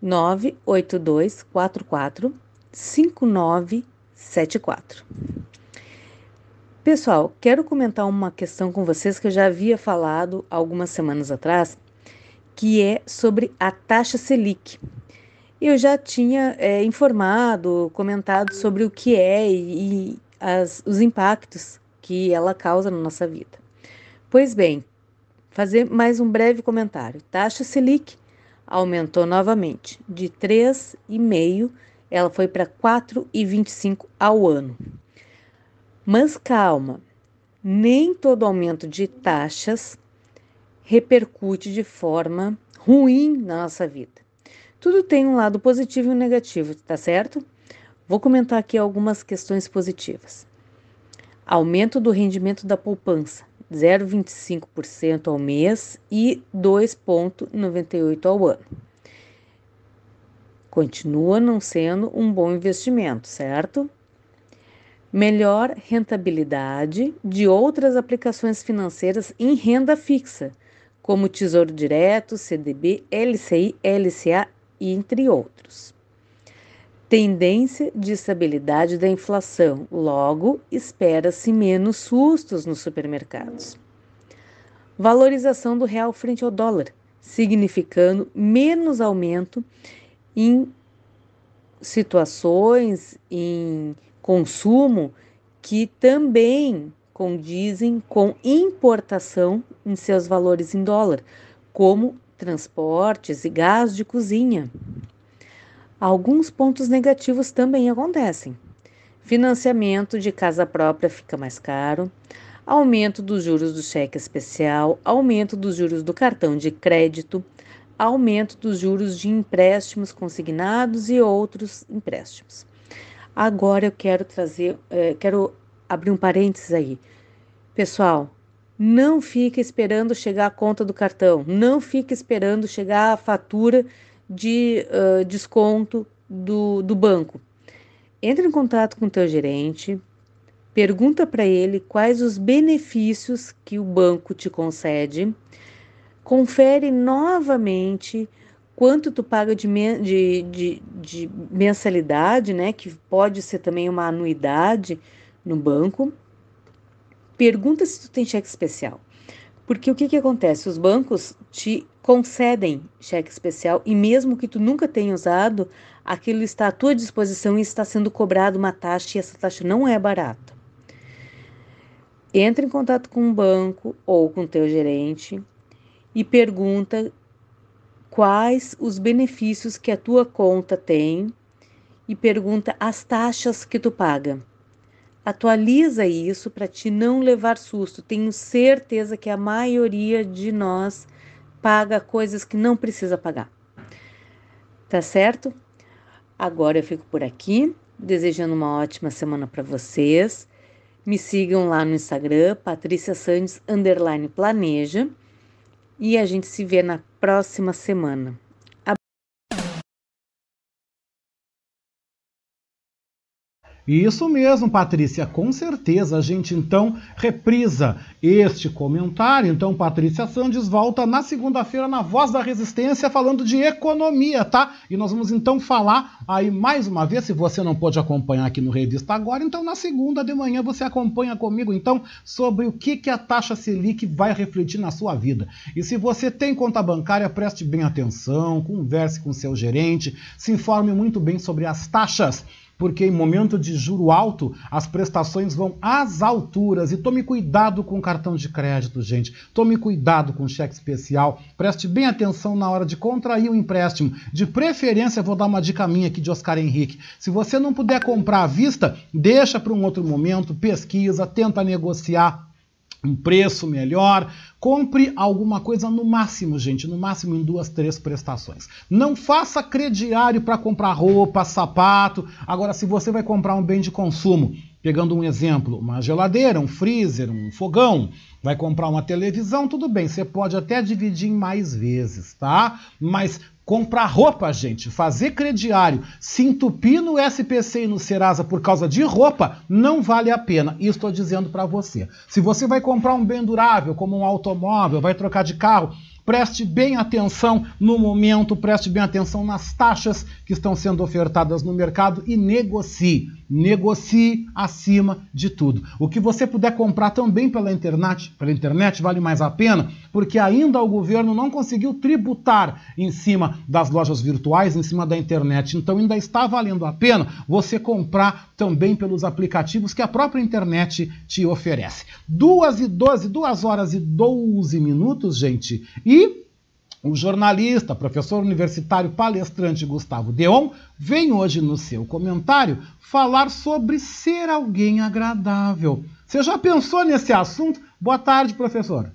982 44 5974. Pessoal, quero comentar uma questão com vocês que eu já havia falado algumas semanas atrás, que é sobre a taxa Selic. Eu já tinha é, informado, comentado sobre o que é e, e as, os impactos que ela causa na nossa vida. Pois bem, fazer mais um breve comentário. Taxa Selic aumentou novamente de 3,5, ela foi para 4,25 ao ano. Mas calma, nem todo aumento de taxas repercute de forma ruim na nossa vida. Tudo tem um lado positivo e um negativo, tá certo? Vou comentar aqui algumas questões positivas. Aumento do rendimento da poupança, 0,25% ao mês e 2,98% ao ano. Continua não sendo um bom investimento, certo? Melhor rentabilidade de outras aplicações financeiras em renda fixa, como Tesouro Direto, CDB, LCI, LCA, entre outros. Tendência de estabilidade da inflação, logo espera-se menos sustos nos supermercados. Valorização do real frente ao dólar, significando menos aumento em situações, em consumo que também condizem com importação em seus valores em dólar, como transportes e gás de cozinha. Alguns pontos negativos também acontecem. Financiamento de casa própria fica mais caro, aumento dos juros do cheque especial, aumento dos juros do cartão de crédito, aumento dos juros de empréstimos consignados e outros empréstimos. Agora eu quero trazer, é, quero abrir um parênteses aí. Pessoal, não fique esperando chegar a conta do cartão, não fique esperando chegar a fatura de uh, desconto do, do banco. Entre em contato com o teu gerente, pergunta para ele quais os benefícios que o banco te concede, confere novamente quanto tu paga de, de, de, de mensalidade, né? Que pode ser também uma anuidade no banco. Pergunta se tu tem cheque especial. Porque o que, que acontece? Os bancos te concedem cheque especial e mesmo que tu nunca tenha usado, aquilo está à tua disposição e está sendo cobrado uma taxa e essa taxa não é barata. Entre em contato com o banco ou com o teu gerente e pergunta quais os benefícios que a tua conta tem e pergunta as taxas que tu paga. Atualiza isso para te não levar susto. Tenho certeza que a maioria de nós paga coisas que não precisa pagar. Tá certo? Agora eu fico por aqui, desejando uma ótima semana para vocês. Me sigam lá no Instagram, Patrícia Sandes underline planeja. E a gente se vê na próxima semana. Isso mesmo, Patrícia, com certeza a gente então reprisa este comentário. Então, Patrícia Sandes volta na segunda-feira na Voz da Resistência falando de economia, tá? E nós vamos então falar aí mais uma vez, se você não pode acompanhar aqui no Revista agora, então na segunda de manhã você acompanha comigo então sobre o que, que a taxa Selic vai refletir na sua vida. E se você tem conta bancária, preste bem atenção, converse com seu gerente, se informe muito bem sobre as taxas porque em momento de juro alto, as prestações vão às alturas. E tome cuidado com cartão de crédito, gente. Tome cuidado com cheque especial. Preste bem atenção na hora de contrair o empréstimo. De preferência, vou dar uma dica minha aqui de Oscar Henrique. Se você não puder comprar à vista, deixa para um outro momento, pesquisa, tenta negociar um preço melhor. Compre alguma coisa no máximo, gente, no máximo em duas, três prestações. Não faça crediário para comprar roupa, sapato. Agora, se você vai comprar um bem de consumo, pegando um exemplo, uma geladeira, um freezer, um fogão, vai comprar uma televisão, tudo bem, você pode até dividir em mais vezes, tá? Mas comprar roupa, gente, fazer crediário, se entupir no SPC e no Serasa por causa de roupa, não vale a pena. Isso estou dizendo para você. Se você vai comprar um bem durável, como um automóvel, vai trocar de carro, Preste bem atenção no momento, preste bem atenção nas taxas que estão sendo ofertadas no mercado e negocie. Negocie acima de tudo. O que você puder comprar também pela internet, pela internet vale mais a pena, porque ainda o governo não conseguiu tributar em cima das lojas virtuais, em cima da internet. Então ainda está valendo a pena você comprar também pelos aplicativos que a própria internet te oferece. Duas e 12, duas horas e 12 minutos, gente. E o jornalista, professor universitário palestrante Gustavo Deon vem hoje no seu comentário falar sobre ser alguém agradável. Você já pensou nesse assunto? Boa tarde, professor.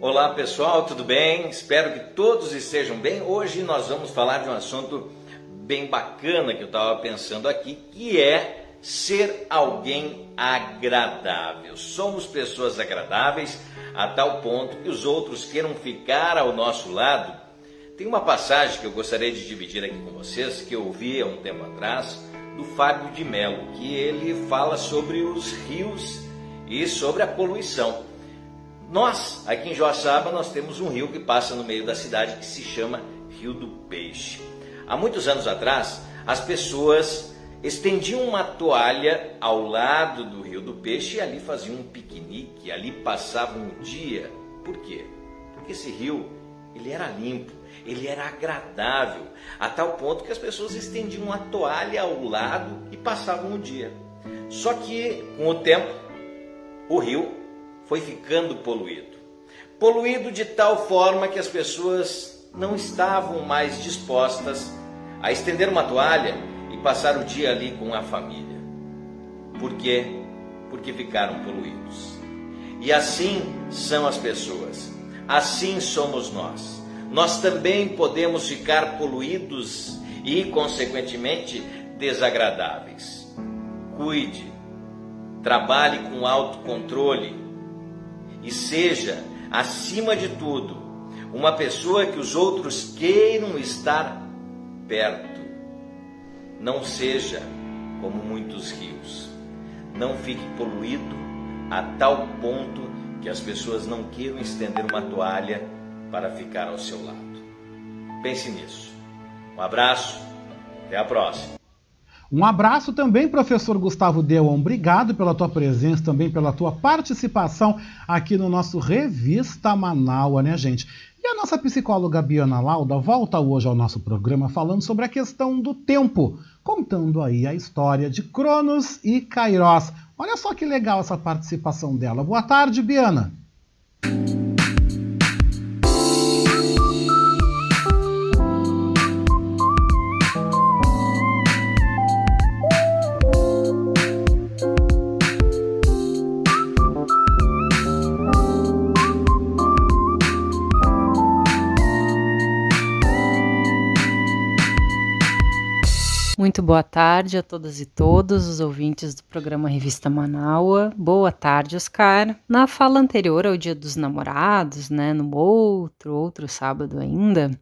Olá pessoal, tudo bem? Espero que todos estejam bem. Hoje nós vamos falar de um assunto bem bacana que eu estava pensando aqui, que é ser alguém agradável. Somos pessoas agradáveis a tal ponto que os outros queiram ficar ao nosso lado. Tem uma passagem que eu gostaria de dividir aqui com vocês, que eu ouvi há um tempo atrás, do Fábio de Mello, que ele fala sobre os rios e sobre a poluição. Nós, aqui em Joaçaba, nós temos um rio que passa no meio da cidade que se chama Rio do Peixe. Há muitos anos atrás, as pessoas estendiam uma toalha ao lado do Rio do Peixe e ali faziam um piquenique, ali passavam o dia. Por quê? Porque esse rio, ele era limpo, ele era agradável, a tal ponto que as pessoas estendiam a toalha ao lado e passavam o dia. Só que, com o tempo, o rio foi ficando poluído. Poluído de tal forma que as pessoas não estavam mais dispostas a estender uma toalha e passar o dia ali com a família. Por quê? Porque ficaram poluídos. E assim são as pessoas, assim somos nós. Nós também podemos ficar poluídos e, consequentemente, desagradáveis. cuide, trabalhe com autocontrole e seja, acima de tudo, uma pessoa que os outros queiram estar perto. Não seja como muitos rios. Não fique poluído a tal ponto que as pessoas não queiram estender uma toalha para ficar ao seu lado. Pense nisso. Um abraço, até a próxima. Um abraço também, professor Gustavo Deuon. Obrigado pela tua presença, também pela tua participação aqui no nosso Revista Manaua, né, gente? E a nossa psicóloga Biana Lauda volta hoje ao nosso programa falando sobre a questão do tempo, contando aí a história de Cronos e Kairos. Olha só que legal essa participação dela. Boa tarde, Biana. Muito boa tarde a todas e todos os ouvintes do programa Revista Manaua. Boa tarde, Oscar. Na fala anterior ao Dia dos Namorados, né, no outro, outro sábado ainda,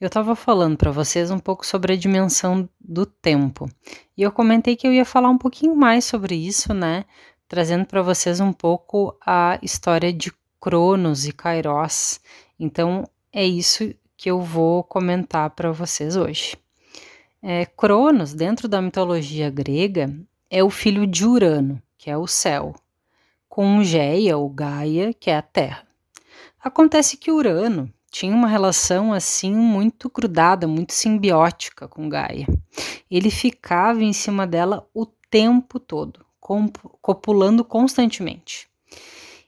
eu estava falando para vocês um pouco sobre a dimensão do tempo. E eu comentei que eu ia falar um pouquinho mais sobre isso, né, trazendo para vocês um pouco a história de Cronos e Kairos. Então, é isso que eu vou comentar para vocês hoje. É, Cronos, dentro da mitologia grega, é o filho de Urano, que é o céu, com Geia ou Gaia, que é a terra. Acontece que Urano tinha uma relação assim muito grudada, muito simbiótica com Gaia. Ele ficava em cima dela o tempo todo, copulando constantemente.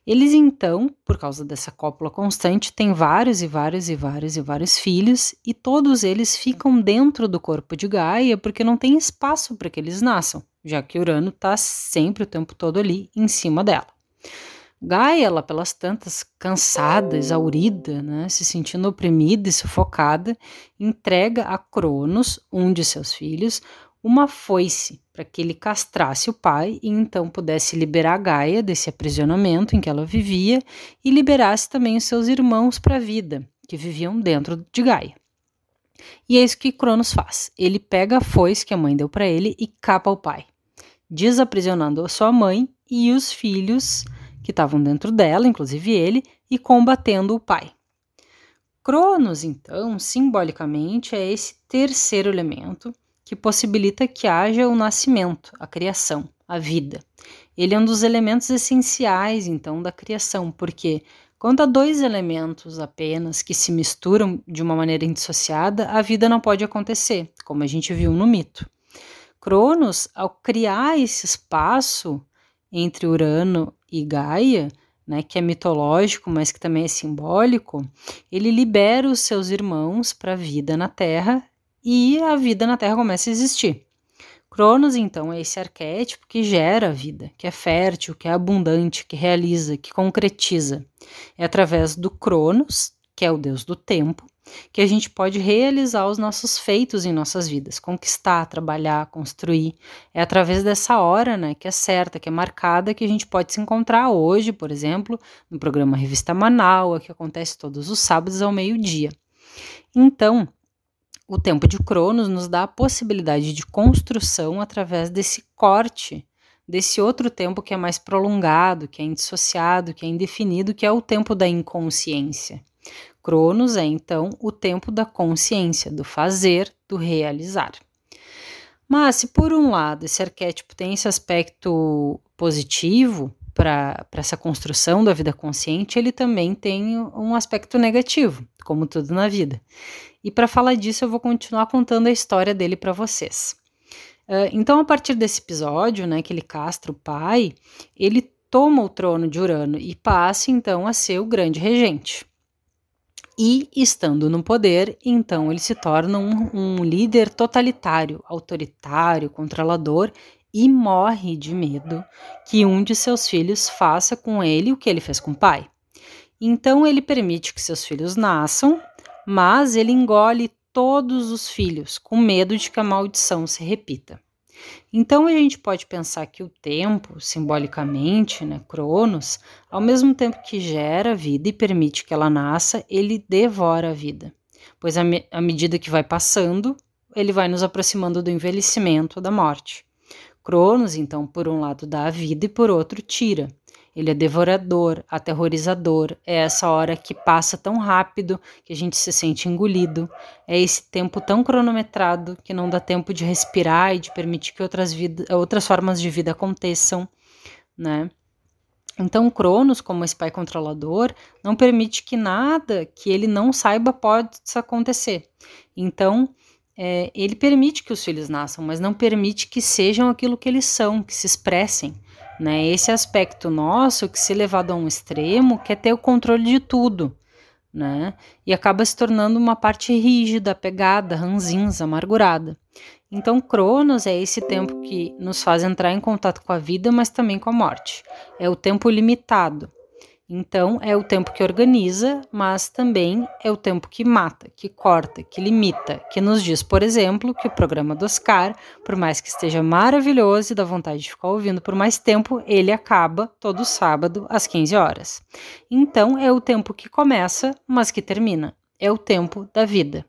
Eles então, por causa dessa cópula constante, têm vários e vários e vários e vários filhos, e todos eles ficam dentro do corpo de Gaia porque não tem espaço para que eles nasçam, já que Urano está sempre o tempo todo ali em cima dela. Gaia, ela pelas tantas, cansada, exaurida, né, se sentindo oprimida e sufocada, entrega a Cronos, um de seus filhos, uma foice para que ele castrasse o pai e então pudesse liberar Gaia desse aprisionamento em que ela vivia e liberasse também os seus irmãos para a vida, que viviam dentro de Gaia. E é isso que Cronos faz. Ele pega a foice que a mãe deu para ele e capa o pai, desaprisionando a sua mãe e os filhos que estavam dentro dela, inclusive ele, e combatendo o pai. Cronos, então, simbolicamente, é esse terceiro elemento que possibilita que haja o nascimento, a criação, a vida. Ele é um dos elementos essenciais, então, da criação, porque quando há dois elementos apenas que se misturam de uma maneira indissociada, a vida não pode acontecer, como a gente viu no mito. Cronos, ao criar esse espaço entre Urano e Gaia, né, que é mitológico, mas que também é simbólico, ele libera os seus irmãos para a vida na Terra e a vida na Terra começa a existir. Cronos, então, é esse arquétipo que gera a vida, que é fértil, que é abundante, que realiza, que concretiza. É através do Cronos, que é o deus do tempo, que a gente pode realizar os nossos feitos em nossas vidas, conquistar, trabalhar, construir. É através dessa hora, né, que é certa, que é marcada, que a gente pode se encontrar hoje, por exemplo, no programa Revista Manaus, que acontece todos os sábados ao meio-dia. Então, o tempo de Cronos nos dá a possibilidade de construção através desse corte, desse outro tempo que é mais prolongado, que é indissociado, que é indefinido, que é o tempo da inconsciência. Cronos é então o tempo da consciência, do fazer, do realizar. Mas se por um lado esse arquétipo tem esse aspecto positivo para essa construção da vida consciente, ele também tem um aspecto negativo, como tudo na vida. E para falar disso, eu vou continuar contando a história dele para vocês. Uh, então, a partir desse episódio, né, que ele castra o pai, ele toma o trono de Urano e passa então a ser o grande regente. E, estando no poder, então ele se torna um, um líder totalitário, autoritário, controlador e morre de medo que um de seus filhos faça com ele o que ele fez com o pai. Então ele permite que seus filhos nasçam mas ele engole todos os filhos, com medo de que a maldição se repita. Então a gente pode pensar que o tempo, simbolicamente, né, Cronos, ao mesmo tempo que gera a vida e permite que ela nasça, ele devora a vida. Pois à me medida que vai passando, ele vai nos aproximando do envelhecimento, da morte. Cronos, então, por um lado dá a vida e por outro tira. Ele é devorador, aterrorizador, é essa hora que passa tão rápido que a gente se sente engolido, é esse tempo tão cronometrado que não dá tempo de respirar e de permitir que outras, vida, outras formas de vida aconteçam, né? Então, Cronos, como esse pai controlador, não permite que nada que ele não saiba possa acontecer. Então, é, ele permite que os filhos nasçam, mas não permite que sejam aquilo que eles são, que se expressem. Né? Esse aspecto nosso, que se levado a um extremo, quer ter o controle de tudo. Né? E acaba se tornando uma parte rígida, apegada, ranzinza, amargurada. Então, Cronos é esse tempo que nos faz entrar em contato com a vida, mas também com a morte. É o tempo limitado. Então, é o tempo que organiza, mas também é o tempo que mata, que corta, que limita, que nos diz, por exemplo, que o programa do Oscar, por mais que esteja maravilhoso e dá vontade de ficar ouvindo por mais tempo, ele acaba todo sábado às 15 horas. Então, é o tempo que começa, mas que termina. É o tempo da vida.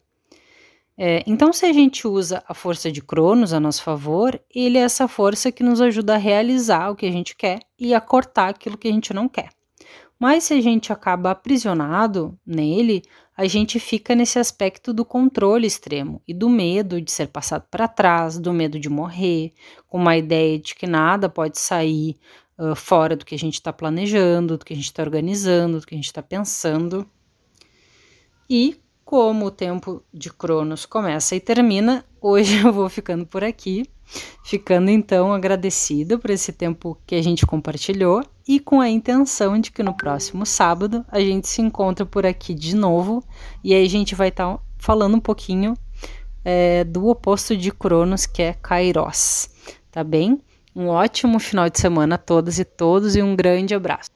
É, então, se a gente usa a força de Cronos a nosso favor, ele é essa força que nos ajuda a realizar o que a gente quer e a cortar aquilo que a gente não quer. Mas se a gente acaba aprisionado nele, a gente fica nesse aspecto do controle extremo e do medo de ser passado para trás, do medo de morrer, com uma ideia de que nada pode sair uh, fora do que a gente está planejando, do que a gente está organizando, do que a gente está pensando. E como o tempo de Cronos começa e termina, hoje [laughs] eu vou ficando por aqui. Ficando então agradecida por esse tempo que a gente compartilhou e com a intenção de que no próximo sábado a gente se encontra por aqui de novo e aí a gente vai estar tá falando um pouquinho é, do oposto de Cronos, que é Kairos. Tá bem? Um ótimo final de semana a todas e todos e um grande abraço.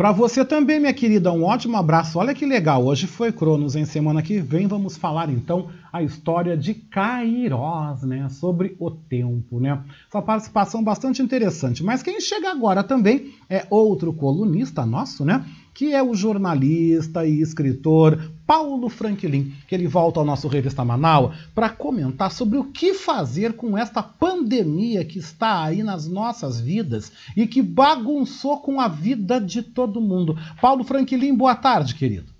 Para você também, minha querida, um ótimo abraço. Olha que legal, hoje foi Cronos, em semana que vem vamos falar então a história de Kairos, né, sobre o tempo, né? Essa participação bastante interessante. Mas quem chega agora também é outro colunista nosso, né? que é o jornalista e escritor Paulo Franklin, que ele volta ao nosso Revista Manaus para comentar sobre o que fazer com esta pandemia que está aí nas nossas vidas e que bagunçou com a vida de todo mundo. Paulo Franklin, boa tarde, querido.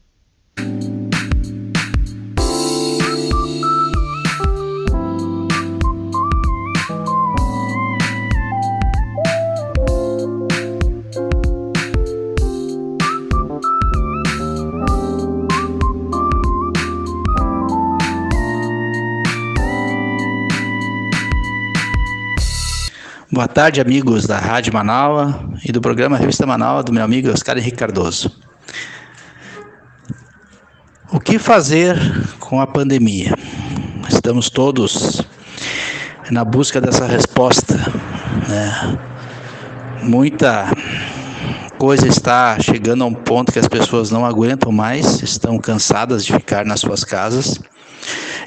Boa tarde, amigos da Rádio Manaua e do programa Revista Manaua do meu amigo Oscar Henrique Cardoso. O que fazer com a pandemia? Estamos todos na busca dessa resposta. Né? Muita coisa está chegando a um ponto que as pessoas não aguentam mais, estão cansadas de ficar nas suas casas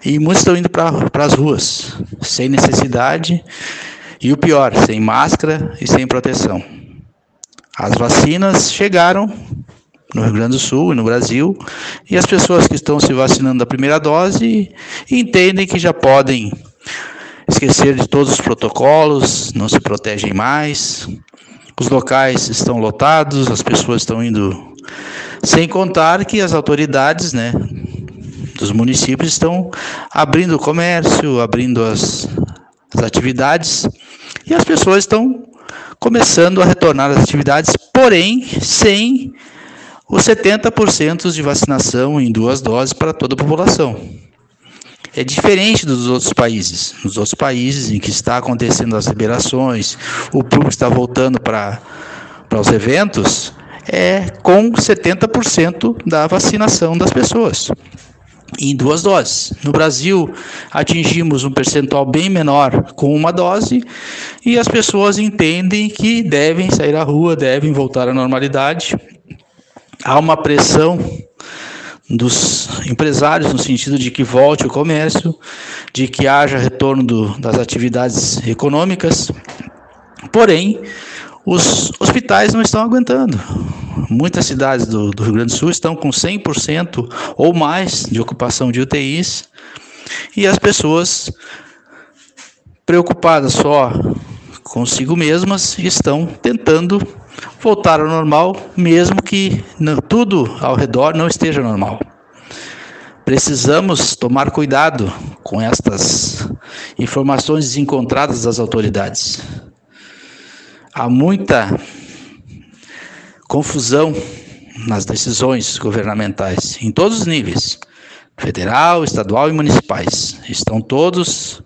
e muitos estão indo para as ruas sem necessidade e o pior, sem máscara e sem proteção. As vacinas chegaram no Rio Grande do Sul e no Brasil, e as pessoas que estão se vacinando da primeira dose entendem que já podem esquecer de todos os protocolos, não se protegem mais. Os locais estão lotados, as pessoas estão indo sem contar que as autoridades, né, dos municípios estão abrindo o comércio, abrindo as, as atividades e as pessoas estão começando a retornar às atividades, porém sem os 70% de vacinação em duas doses para toda a população. É diferente dos outros países. Nos outros países em que está acontecendo as liberações, o público está voltando para, para os eventos, é com 70% da vacinação das pessoas em duas doses. No Brasil, atingimos um percentual bem menor com uma dose e as pessoas entendem que devem sair à rua, devem voltar à normalidade. Há uma pressão dos empresários, no sentido de que volte o comércio, de que haja retorno do, das atividades econômicas. Porém, os hospitais não estão aguentando. Muitas cidades do, do Rio Grande do Sul estão com 100% ou mais de ocupação de UTIs e as pessoas preocupadas só consigo mesmas estão tentando voltar ao normal, mesmo que tudo ao redor não esteja normal. Precisamos tomar cuidado com estas informações desencontradas das autoridades. Há muita confusão nas decisões governamentais, em todos os níveis federal, estadual e municipais. Estão todos,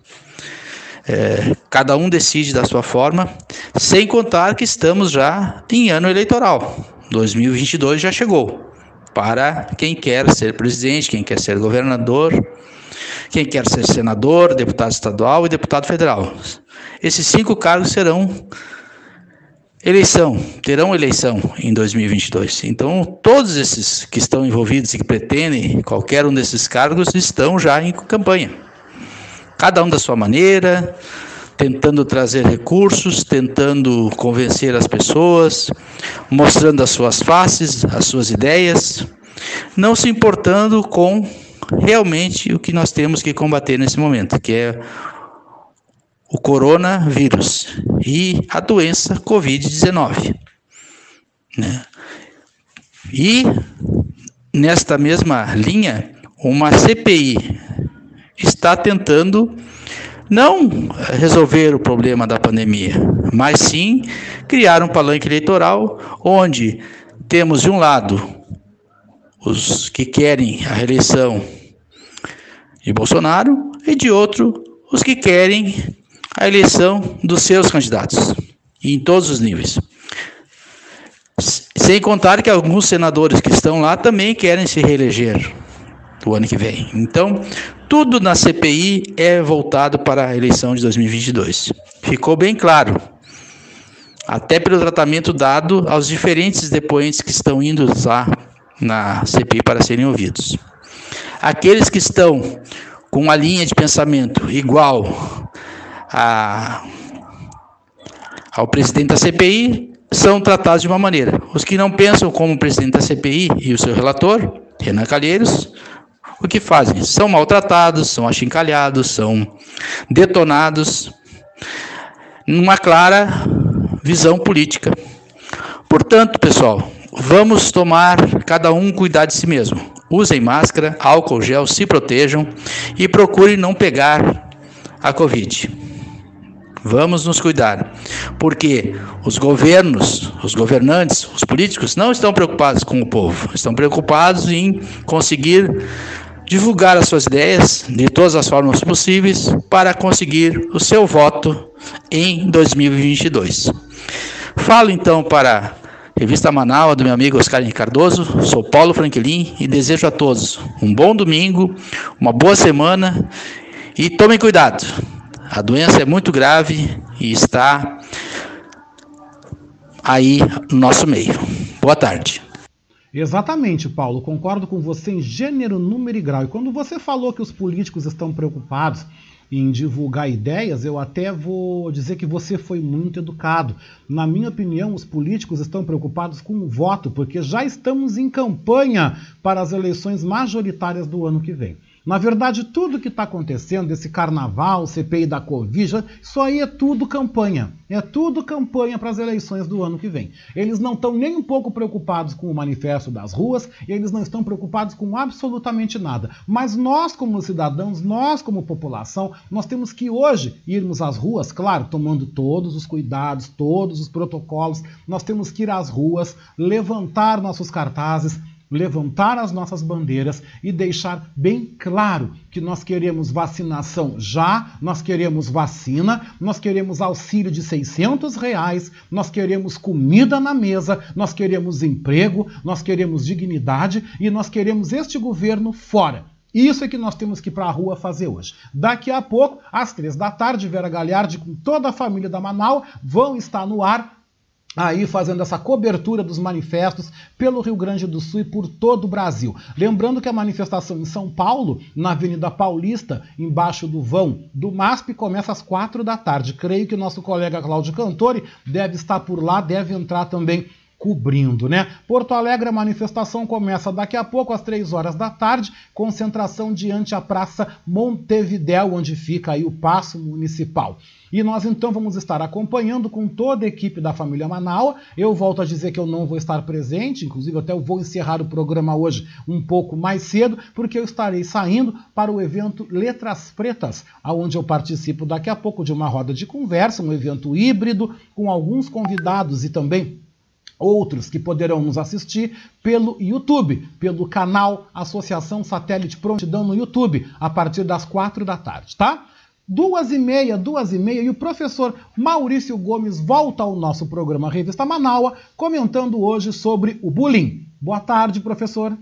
é, cada um decide da sua forma, sem contar que estamos já em ano eleitoral. 2022 já chegou. Para quem quer ser presidente, quem quer ser governador, quem quer ser senador, deputado estadual e deputado federal. Esses cinco cargos serão eleição, terão eleição em 2022. Então, todos esses que estão envolvidos e que pretendem qualquer um desses cargos estão já em campanha. Cada um da sua maneira, tentando trazer recursos, tentando convencer as pessoas, mostrando as suas faces, as suas ideias, não se importando com realmente o que nós temos que combater nesse momento, que é o coronavírus e a doença Covid-19. Né? E nesta mesma linha, uma CPI está tentando não resolver o problema da pandemia, mas sim criar um palanque eleitoral onde temos de um lado os que querem a reeleição de Bolsonaro e de outro os que querem a eleição dos seus candidatos, em todos os níveis. Sem contar que alguns senadores que estão lá também querem se reeleger o ano que vem. Então, tudo na CPI é voltado para a eleição de 2022. Ficou bem claro, até pelo tratamento dado aos diferentes depoentes que estão indo lá na CPI para serem ouvidos. Aqueles que estão com uma linha de pensamento igual a, ao presidente da CPI são tratados de uma maneira. Os que não pensam como o presidente da CPI e o seu relator, Renan Calheiros, o que fazem? São maltratados, são achincalhados, são detonados, numa clara visão política. Portanto, pessoal, vamos tomar cada um cuidar de si mesmo. Usem máscara, álcool gel, se protejam e procurem não pegar a Covid. Vamos nos cuidar, porque os governos, os governantes, os políticos não estão preocupados com o povo, estão preocupados em conseguir divulgar as suas ideias de todas as formas possíveis para conseguir o seu voto em 2022. Falo então para a Revista Manaus do meu amigo Oscar Henrique Cardoso, sou Paulo Franklin e desejo a todos um bom domingo, uma boa semana e tomem cuidado. A doença é muito grave e está aí no nosso meio. Boa tarde. Exatamente, Paulo. Concordo com você em gênero, número e grau. E quando você falou que os políticos estão preocupados em divulgar ideias, eu até vou dizer que você foi muito educado. Na minha opinião, os políticos estão preocupados com o voto, porque já estamos em campanha para as eleições majoritárias do ano que vem. Na verdade, tudo que está acontecendo, esse carnaval, CPI da Covid, isso aí é tudo campanha. É tudo campanha para as eleições do ano que vem. Eles não estão nem um pouco preocupados com o manifesto das ruas, eles não estão preocupados com absolutamente nada. Mas nós, como cidadãos, nós, como população, nós temos que hoje irmos às ruas, claro, tomando todos os cuidados, todos os protocolos. Nós temos que ir às ruas, levantar nossos cartazes, levantar as nossas bandeiras e deixar bem claro que nós queremos vacinação já, nós queremos vacina, nós queremos auxílio de 600 reais, nós queremos comida na mesa, nós queremos emprego, nós queremos dignidade e nós queremos este governo fora. Isso é que nós temos que ir para a rua fazer hoje. Daqui a pouco, às três da tarde, Vera Galhardi com toda a família da Manaus vão estar no ar aí fazendo essa cobertura dos manifestos pelo Rio Grande do Sul e por todo o Brasil. Lembrando que a manifestação em São Paulo, na Avenida Paulista, embaixo do vão do MASP, começa às quatro da tarde. Creio que o nosso colega Cláudio Cantori deve estar por lá, deve entrar também cobrindo, né? Porto Alegre, a manifestação começa daqui a pouco, às três horas da tarde, concentração diante a Praça Montevidéu, onde fica aí o Paço Municipal. E nós então vamos estar acompanhando com toda a equipe da família Manaus. Eu volto a dizer que eu não vou estar presente, inclusive até eu vou encerrar o programa hoje um pouco mais cedo, porque eu estarei saindo para o evento Letras Pretas, aonde eu participo daqui a pouco de uma roda de conversa, um evento híbrido com alguns convidados e também outros que poderão nos assistir pelo YouTube, pelo canal Associação Satélite Prontidão no YouTube, a partir das quatro da tarde, tá? Duas e meia, duas e meia, e o professor Maurício Gomes volta ao nosso programa Revista Manaua, comentando hoje sobre o bullying. Boa tarde, professor.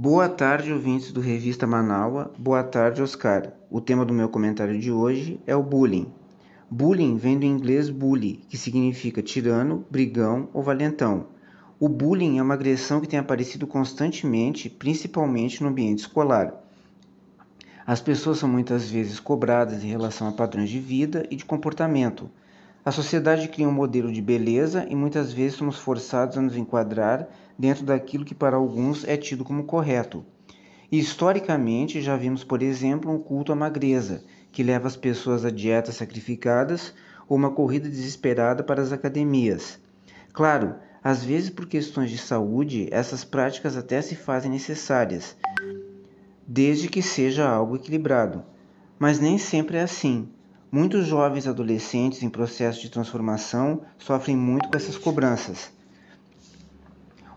Boa tarde, ouvintes do Revista Manaua. Boa tarde, Oscar. O tema do meu comentário de hoje é o bullying. Bullying vem do inglês bully, que significa tirano, brigão ou valentão. O bullying é uma agressão que tem aparecido constantemente, principalmente no ambiente escolar. As pessoas são muitas vezes cobradas em relação a padrões de vida e de comportamento. A sociedade cria um modelo de beleza e muitas vezes somos forçados a nos enquadrar dentro daquilo que para alguns é tido como correto. E, historicamente, já vimos, por exemplo, um culto à magreza, que leva as pessoas a dietas sacrificadas ou uma corrida desesperada para as academias. Claro, às vezes por questões de saúde, essas práticas até se fazem necessárias, desde que seja algo equilibrado. Mas nem sempre é assim. Muitos jovens adolescentes em processo de transformação sofrem muito com essas cobranças.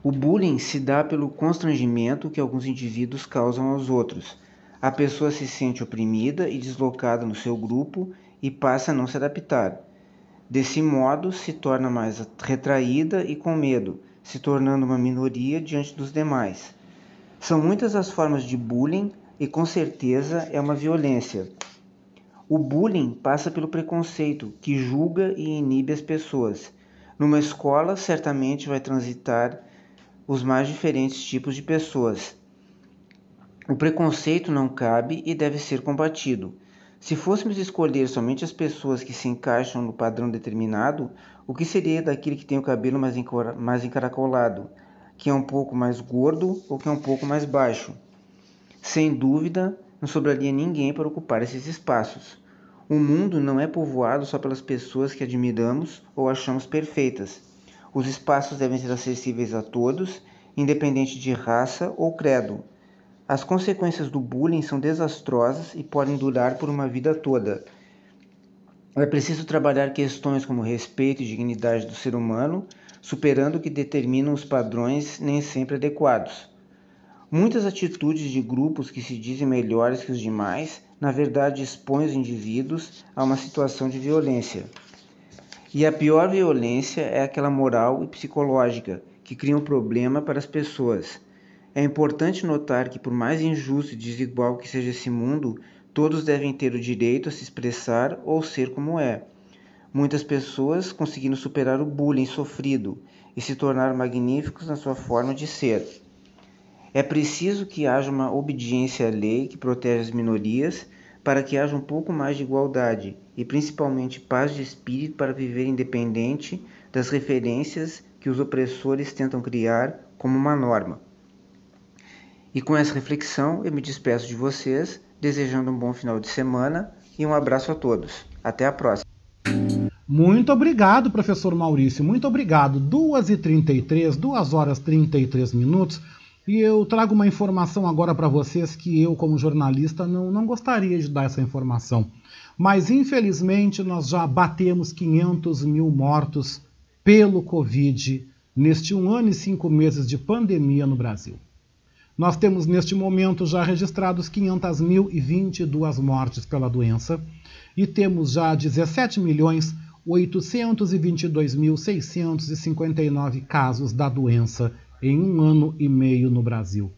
O bullying se dá pelo constrangimento que alguns indivíduos causam aos outros. A pessoa se sente oprimida e deslocada no seu grupo e passa a não se adaptar. Desse modo, se torna mais retraída e com medo, se tornando uma minoria diante dos demais. São muitas as formas de bullying e com certeza é uma violência. O bullying passa pelo preconceito, que julga e inibe as pessoas. Numa escola, certamente vai transitar os mais diferentes tipos de pessoas. O preconceito não cabe e deve ser combatido. Se fôssemos escolher somente as pessoas que se encaixam no padrão determinado, o que seria daquele que tem o cabelo mais, mais encaracolado, que é um pouco mais gordo ou que é um pouco mais baixo? Sem dúvida, não sobraria ninguém para ocupar esses espaços. O mundo não é povoado só pelas pessoas que admiramos ou achamos perfeitas. Os espaços devem ser acessíveis a todos, independente de raça ou credo. As consequências do bullying são desastrosas e podem durar por uma vida toda. É preciso trabalhar questões como respeito e dignidade do ser humano, superando o que determinam os padrões nem sempre adequados. Muitas atitudes de grupos que se dizem melhores que os demais, na verdade, expõem os indivíduos a uma situação de violência. E a pior violência é aquela moral e psicológica, que cria um problema para as pessoas. É importante notar que, por mais injusto e desigual que seja esse mundo, todos devem ter o direito a se expressar ou ser como é. Muitas pessoas conseguindo superar o bullying sofrido e se tornar magníficos na sua forma de ser. É preciso que haja uma obediência à lei que protege as minorias para que haja um pouco mais de igualdade e principalmente paz de espírito para viver independente das referências que os opressores tentam criar como uma norma. E com essa reflexão, eu me despeço de vocês, desejando um bom final de semana e um abraço a todos. Até a próxima. Muito obrigado, professor Maurício. Muito obrigado. 2h33, 2 horas 33 minutos. E eu trago uma informação agora para vocês que eu, como jornalista, não, não gostaria de dar essa informação. Mas, infelizmente, nós já batemos 500 mil mortos pelo Covid neste um ano e cinco meses de pandemia no Brasil. Nós temos neste momento já registrados 500.022 mortes pela doença e temos já 17 milhões 822.659 casos da doença em um ano e meio no Brasil.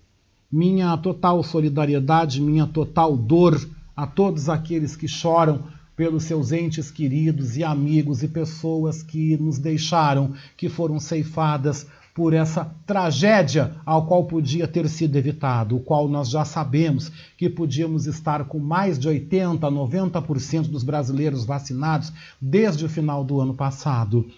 Minha total solidariedade, minha total dor a todos aqueles que choram pelos seus entes queridos e amigos e pessoas que nos deixaram, que foram ceifadas por essa tragédia ao qual podia ter sido evitado, o qual nós já sabemos que podíamos estar com mais de 80, 90% dos brasileiros vacinados desde o final do ano passado.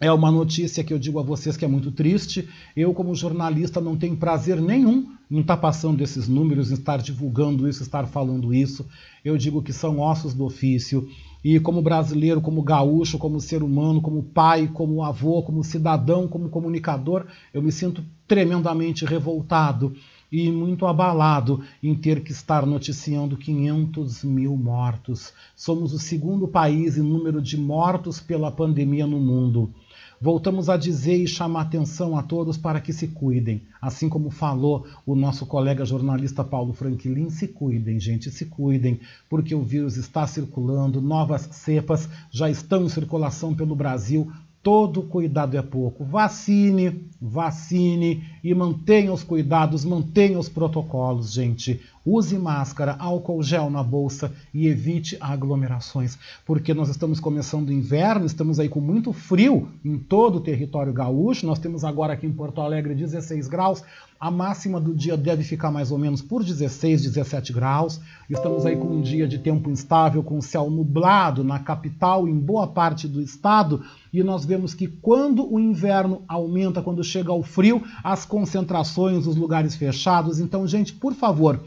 É uma notícia que eu digo a vocês que é muito triste. Eu, como jornalista, não tenho prazer nenhum em estar passando esses números, em estar divulgando isso, estar falando isso. Eu digo que são ossos do ofício. E como brasileiro, como gaúcho, como ser humano, como pai, como avô, como cidadão, como comunicador, eu me sinto tremendamente revoltado e muito abalado em ter que estar noticiando 500 mil mortos. Somos o segundo país em número de mortos pela pandemia no mundo voltamos a dizer e chamar atenção a todos para que se cuidem. Assim como falou o nosso colega jornalista Paulo Franklin, se cuidem, gente, se cuidem, porque o vírus está circulando, novas cepas já estão em circulação pelo Brasil. Todo cuidado é pouco. Vacine, vacine e mantenha os cuidados, mantenha os protocolos, gente. Use máscara, álcool gel na bolsa e evite aglomerações, porque nós estamos começando o inverno, estamos aí com muito frio em todo o território gaúcho. Nós temos agora aqui em Porto Alegre 16 graus, a máxima do dia deve ficar mais ou menos por 16, 17 graus. Estamos aí com um dia de tempo instável, com céu nublado na capital, em boa parte do estado, e nós vemos que quando o inverno aumenta, quando chega ao frio, as concentrações, os lugares fechados. Então, gente, por favor,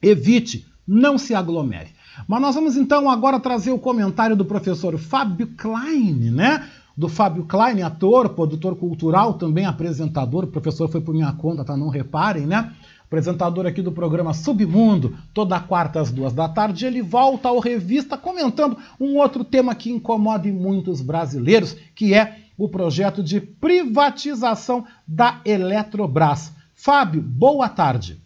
evite, não se aglomere. Mas nós vamos então agora trazer o comentário do professor Fábio Klein, né? Do Fábio Klein, ator, produtor cultural, também apresentador. O professor foi por minha conta, tá? Não reparem, né? Apresentador aqui do programa Submundo, toda quarta às duas da tarde. Ele volta ao revista comentando um outro tema que incomoda muitos brasileiros, que é o projeto de privatização da Eletrobras. Fábio, boa tarde.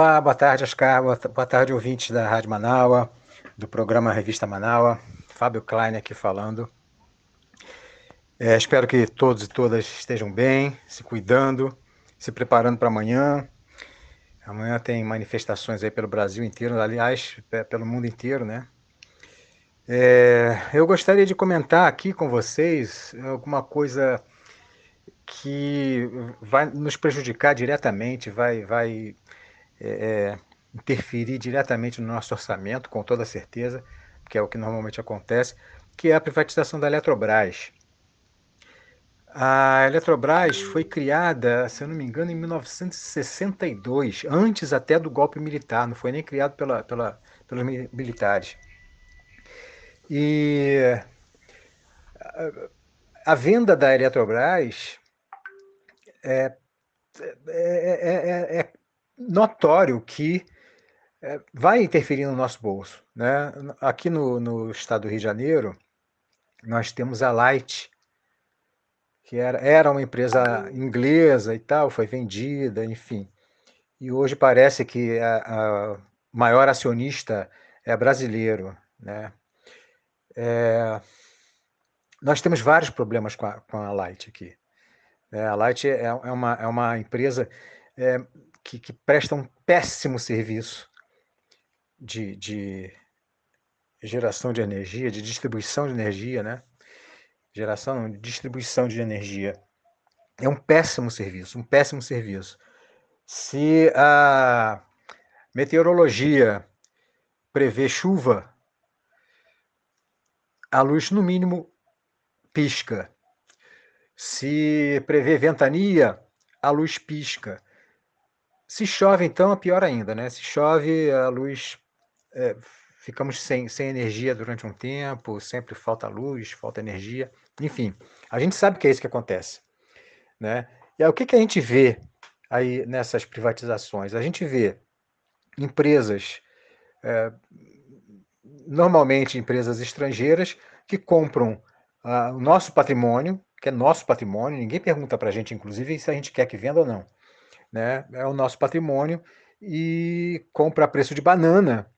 Olá, boa tarde, Oscar. Boa tarde, ouvintes da Rádio Manaua, do programa Revista Manaua. Fábio Klein aqui falando. É, espero que todos e todas estejam bem, se cuidando, se preparando para amanhã. Amanhã tem manifestações aí pelo Brasil inteiro, aliás, pelo mundo inteiro, né? É, eu gostaria de comentar aqui com vocês alguma coisa que vai nos prejudicar diretamente, vai, vai é, é, interferir diretamente no nosso orçamento, com toda certeza, que é o que normalmente acontece, que é a privatização da Eletrobras. A Eletrobras foi criada, se eu não me engano, em 1962, antes até do golpe militar, não foi nem criado pela, pela, pelos militares. E a, venda da Eletrobras é, é, é, é notório que é, vai interferir no nosso bolso. Né? Aqui no, no estado do Rio de Janeiro, nós temos a Light, que era, era uma empresa inglesa e tal, foi vendida, enfim. E hoje parece que a, maior acionista é brasileiro. Né? É, nós temos vários problemas com a, com a Light aqui. É, a Light é, é, uma, é uma empresa é, que, que presta um péssimo serviço de, de geração de energia, de distribuição de energia, né? Geração, não, distribuição de energia. É um péssimo serviço, um péssimo serviço. Se a meteorologia prevê chuva, a luz no mínimo pisca. Se prevê ventania, a luz pisca. Se chove, então, é pior ainda, né? Se chove, a luz é, ficamos sem, sem energia durante um tempo, sempre falta luz, falta energia, enfim, a gente sabe que é isso que acontece, né? E aí, o que, que a gente vê aí nessas privatizações? A gente vê empresas, é, normalmente empresas estrangeiras, que compram ah, o nosso patrimônio, que é nosso patrimônio, ninguém pergunta para a gente, inclusive, se a gente quer que venda ou não. Né? É o nosso patrimônio e compra a preço de banana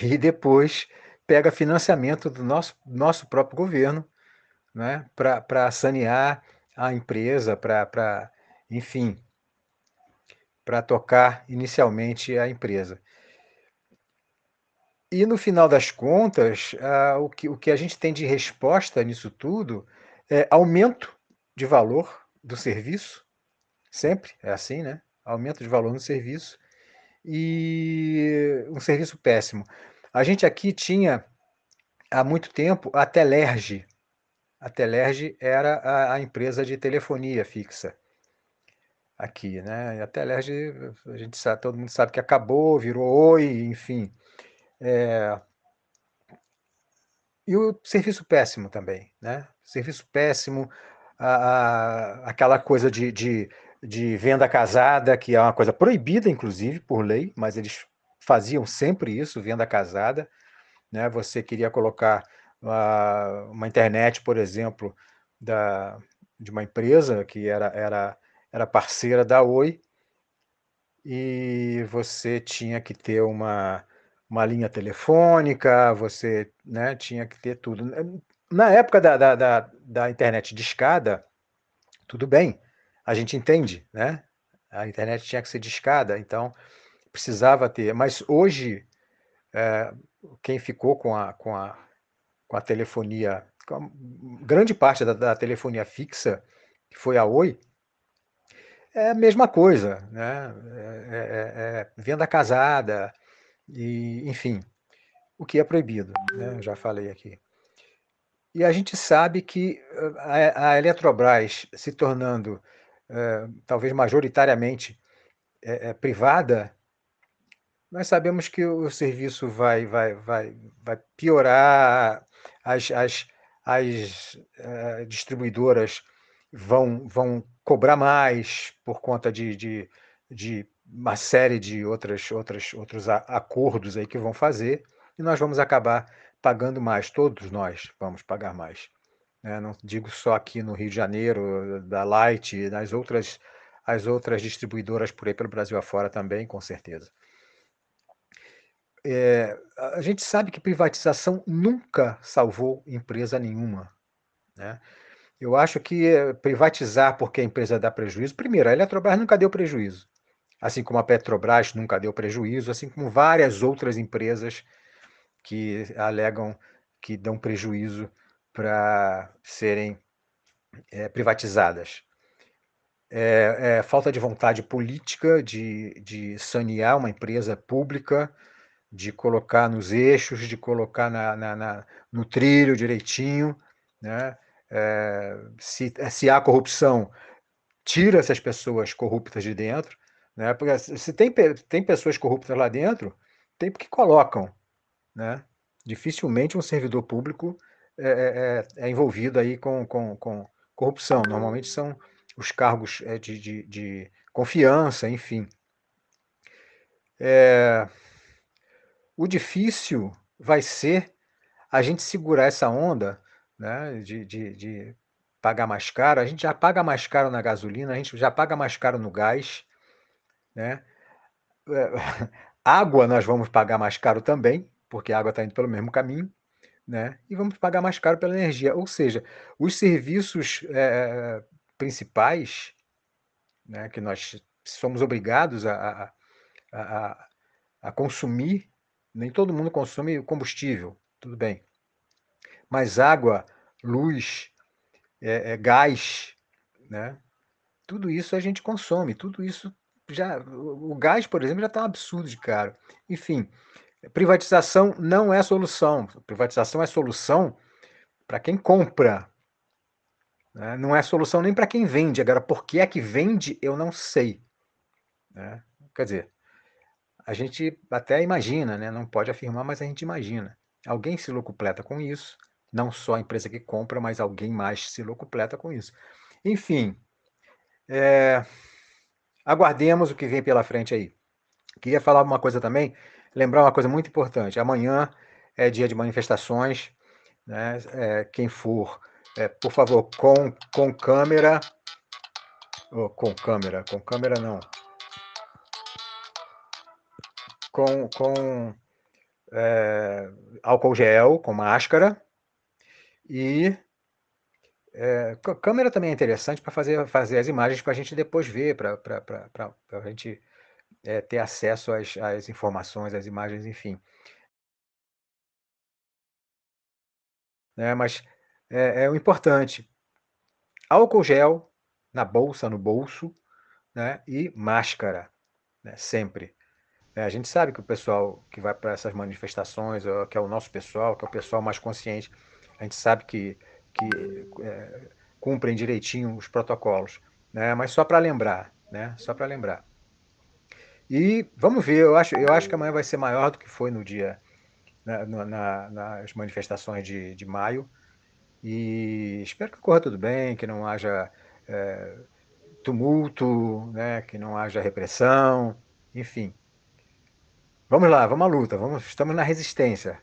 e depois pega financiamento do nosso, nosso próprio governo né? para sanear a empresa, para, enfim, para tocar inicialmente a empresa. E no final das contas, ah, o, que, o que a gente tem de resposta nisso tudo é aumento de valor do serviço, sempre é assim, né? Aumento de valor no serviço e um serviço péssimo. A gente aqui tinha há muito tempo a Telerge. A Telerge era a, a empresa de telefonia fixa aqui, né? E a Telerge, a gente sabe, todo mundo sabe que acabou, virou Oi, enfim. É... E o serviço péssimo também, né? Serviço péssimo, a, a, aquela coisa de, de, de venda casada, que é uma coisa proibida, inclusive, por lei, mas eles faziam sempre isso, venda casada. Né? Você queria colocar uma, uma internet, por exemplo, da, de uma empresa que era, era, era parceira da Oi, e você tinha que ter uma, uma linha telefônica, você né, tinha que ter tudo. Na época da, da, da, da internet discada, tudo bem, a gente entende, né? A internet tinha que ser discada, então precisava ter. Mas hoje, é, quem ficou com a, com a, com a telefonia, com a grande parte da, da telefonia fixa, que foi a Oi, é a mesma coisa, né? É, é, é venda casada, e, enfim, o que é proibido, né? Eu já falei aqui. E a gente sabe que a, a Eletrobras se tornando é, talvez majoritariamente é, é, privada, nós sabemos que o serviço vai, vai, vai, vai piorar, as, as, as distribuidoras vão, vão cobrar mais por conta de, de, de uma série de outras, outras, outros acordos aí que vão fazer, e nós vamos acabar pagando mais, todos nós vamos pagar mais. Né? Não digo só aqui no Rio de Janeiro, da Light, nas outras, as outras distribuidoras por aí pelo Brasil afora também, com certeza. É, a gente sabe que privatização nunca salvou empresa nenhuma. Né? Eu acho que eh, privatizar porque a empresa dá prejuízo. Primeiro, a Eletrobras nunca deu prejuízo, assim como a Petrobras nunca deu prejuízo, assim como várias outras empresas que alegam que dão prejuízo para serem é, privatizadas. É, é, falta de vontade política de, de sanear uma empresa pública, de colocar nos eixos, de colocar na, na, na no trilho direitinho. Né? se, se há corrupção, tira essas pessoas corruptas de dentro. Né? Porque se tem, tem pessoas corruptas lá dentro, tem porque colocam. Né? Dificilmente um servidor público é, é, é, é envolvido aí com, com, com, corrupção. Normalmente são os cargos é, de, de, de confiança, enfim. É, o difícil vai ser a gente segurar essa onda né, de, de, de, pagar mais caro. A gente já paga mais caro na gasolina, a gente já paga mais caro no gás. Né? É, [laughs] água nós vamos pagar mais caro também, porque a água está indo pelo mesmo caminho né? E vamos pagar mais caro pela energia. Ou seja, os serviços é, principais, né, que nós somos obrigados a, a, a, consumir, nem todo mundo consome combustível, tudo bem. Mas água, luz, é, é, gás, né? Tudo isso a gente consome, tudo isso já. O gás, por exemplo, já está um absurdo de caro. Enfim, Privatização não é solução. Privatização é solução para quem compra. Né? Não é solução nem para quem vende. Agora, por que é que vende, eu não sei. Né? Quer dizer, a gente até imagina, né? não pode afirmar, mas a gente imagina. Alguém se locupleta com isso, não só a empresa que compra, mas alguém mais se locupleta com isso. Enfim, é, aguardemos o que vem pela frente aí. Queria falar uma coisa também, lembrar uma coisa muito importante. Amanhã é dia de manifestações, né? É, quem for, é, por favor, com, com câmera, oh, com câmera, com câmera não, com, com é, álcool gel, com máscara e é, câmera também é interessante para fazer, fazer as imagens para a gente depois ver, para a gente é, ter acesso às, às informações, às imagens, enfim. Né? Mas é, é o importante. Álcool gel na bolsa, no bolso, né? E máscara, né? Sempre. É, a gente sabe que o pessoal que vai para essas manifestações, que é o nosso pessoal, que é o pessoal mais consciente, a gente sabe que, que é, cumprem direitinho os protocolos, né? Mas só para lembrar, né? Só para lembrar. E vamos ver, eu acho, eu acho que amanhã vai ser maior do que foi no dia, na- na- nas manifestações de, de maio. E espero que corra tudo bem, que não haja é, tumulto, né? Que não haja repressão, enfim. Vamos lá, vamos à luta, vamos, estamos na resistência.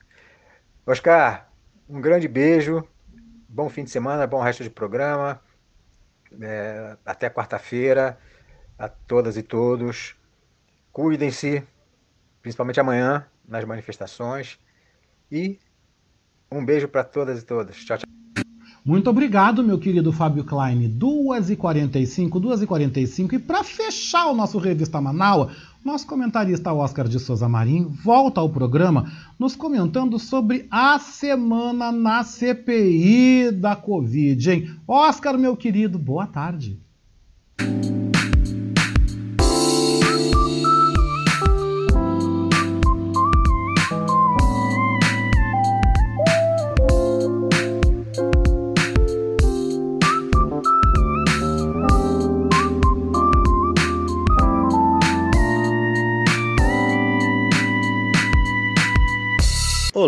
Oscar, um grande beijo, bom fim de semana, bom resto de programa. É, até quarta-feira, a todas e todos. Cuidem-se, principalmente amanhã, nas manifestações. E um beijo para todas e todos. Tchau, tchau. Muito obrigado, meu querido Fábio Klein. 2h45, 2h45. E para fechar o nosso Revista Manaua, nosso comentarista Oscar de Souza Marim volta ao programa nos comentando sobre a semana na CPI da Covid, hein? Oscar, meu querido, boa tarde.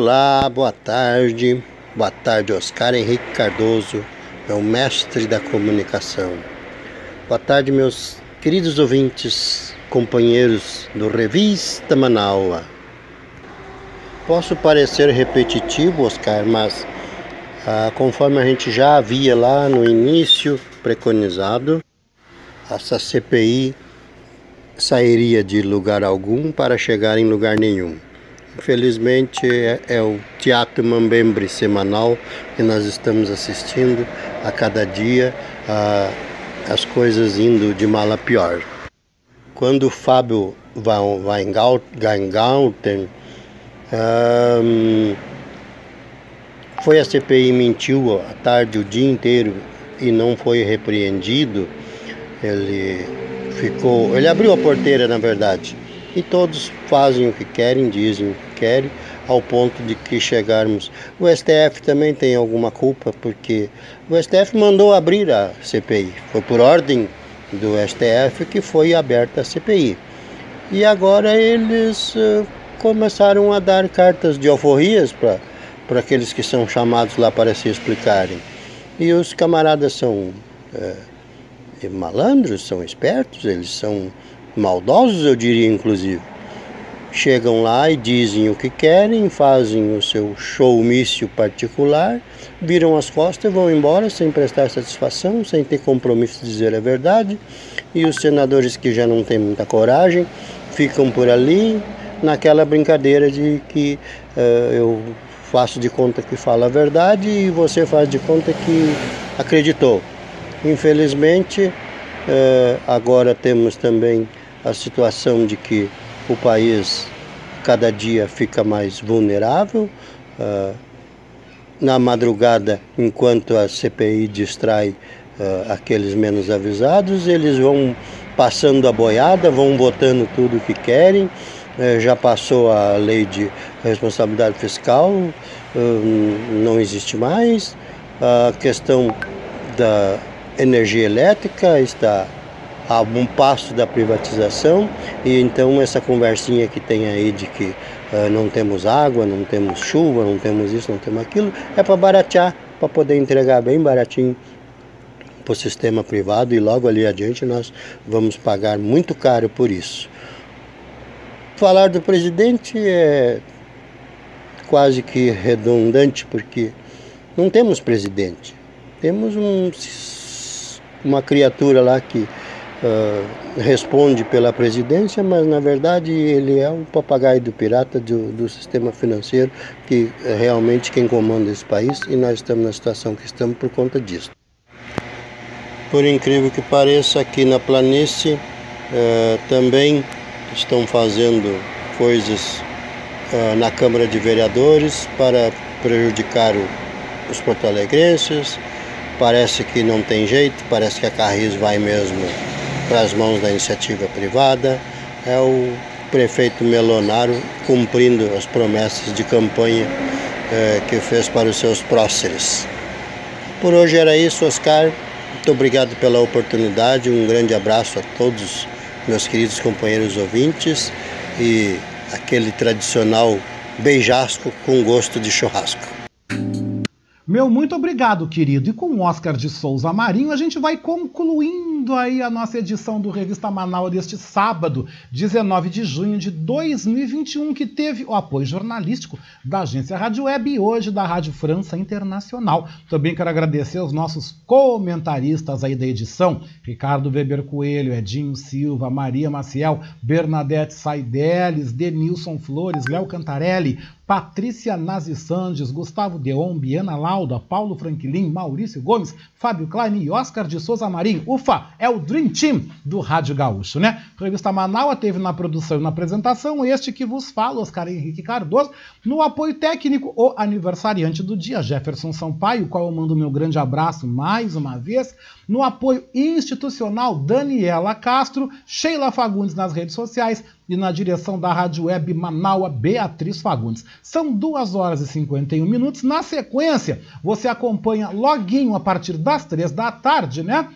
Olá, boa tarde. Boa tarde, Oscar Henrique Cardoso, meu mestre da comunicação. Boa tarde, meus queridos ouvintes, companheiros do Revista Manaua. Posso parecer repetitivo, Oscar, mas ah, conforme a gente já havia lá no início preconizado, essa CPI sairia de lugar algum para chegar em lugar nenhum. Infelizmente é, é o Teatro Mambembe semanal que nós estamos assistindo a cada dia, ah, as coisas indo de mal a pior. Quando o Fábio Weingarten ahm, foi a CPI mentiu à tarde o dia inteiro e não foi repreendido, ele ficou, ele abriu a porteira na verdade. E todos fazem o que querem, dizem o que querem, ao ponto de que chegarmos. O STF também tem alguma culpa, porque o STF mandou abrir a CPI. Foi por ordem do STF que foi aberta a CPI. E agora eles eh, começaram a dar cartas de alforrias para aqueles que são chamados lá para se explicarem. E os camaradas são eh, malandros, são espertos, eles são maldosos, eu diria inclusive. Chegam lá e dizem o que querem, fazem o seu showmício particular, viram as costas e vão embora sem prestar satisfação, sem ter compromisso de dizer a verdade. E os senadores que já não têm muita coragem ficam por ali naquela brincadeira de que eh, eu faço de conta que fala a verdade e você faz de conta que acreditou. Infelizmente, eh, agora temos também a situação de que o país cada dia fica mais vulnerável. ah, na madrugada, enquanto a CPI distrai ah, aqueles menos avisados, eles vão passando a boiada, vão votando tudo o que querem. Eh, já passou a lei de responsabilidade fiscal, ah, não existe mais. A questão da energia elétrica está a um passo da privatização e então essa conversinha que tem aí de que ah, não temos água, não temos chuva, não temos isso, não temos aquilo, é para baratear, para poder entregar bem baratinho para o sistema privado e logo ali adiante nós vamos pagar muito caro por isso. Falar do presidente é quase que redundante porque não temos presidente. Temos um, uma criatura lá que responde pela presidência, mas na verdade ele é um papagaio do pirata do, do sistema financeiro que é realmente quem comanda esse país e nós estamos na situação que estamos por conta disso. Por incrível que pareça, aqui na planície também estão fazendo coisas na Câmara de Vereadores para prejudicar o- os porto-alegrenses. Parece que não tem jeito, parece que a Carris vai mesmo para as mãos da iniciativa privada. É o prefeito Melonaro cumprindo as promessas de campanha eh, que fez para os seus próceres. Por hoje era isso, Oscar. Muito obrigado pela oportunidade. Um grande abraço a todos meus queridos companheiros ouvintes e aquele tradicional beijasco com gosto de churrasco. Meu muito obrigado, querido. E com Oscar de Souza Marinho, a gente vai concluindo aí a nossa edição do Revista Manaus deste sábado, 19 de junho de 2021, que teve o apoio jornalístico da agência Rádio Web e hoje da Rádio França Internacional. Também quero agradecer aos nossos comentaristas aí da edição, Ricardo Weber Coelho, Edinho Silva, Maria Maciel, Bernadette Saideles, Denilson Flores, Léo Cantarelli, Patrícia Nazi Sandes, Gustavo Deon, Biana Lauda, Paulo Franklin, Maurício Gomes, Fábio Klein e Oscar de Souza Marinho. Ufa, é o Dream Team do Rádio Gaúcho, né? Revista Manaus teve na produção e na apresentação este que vos fala, Oscar Henrique Cardoso, no apoio técnico, o aniversariante do dia, Jefferson Sampaio, qual eu mando meu grande abraço mais uma vez. No apoio institucional, Daniela Castro, Sheila Fagundes nas redes sociais e na direção da Rádio Web Manaua, Beatriz Fagundes. São 2 horas e 51 minutos. Na sequência, você acompanha loguinho a partir das 3 da tarde, né?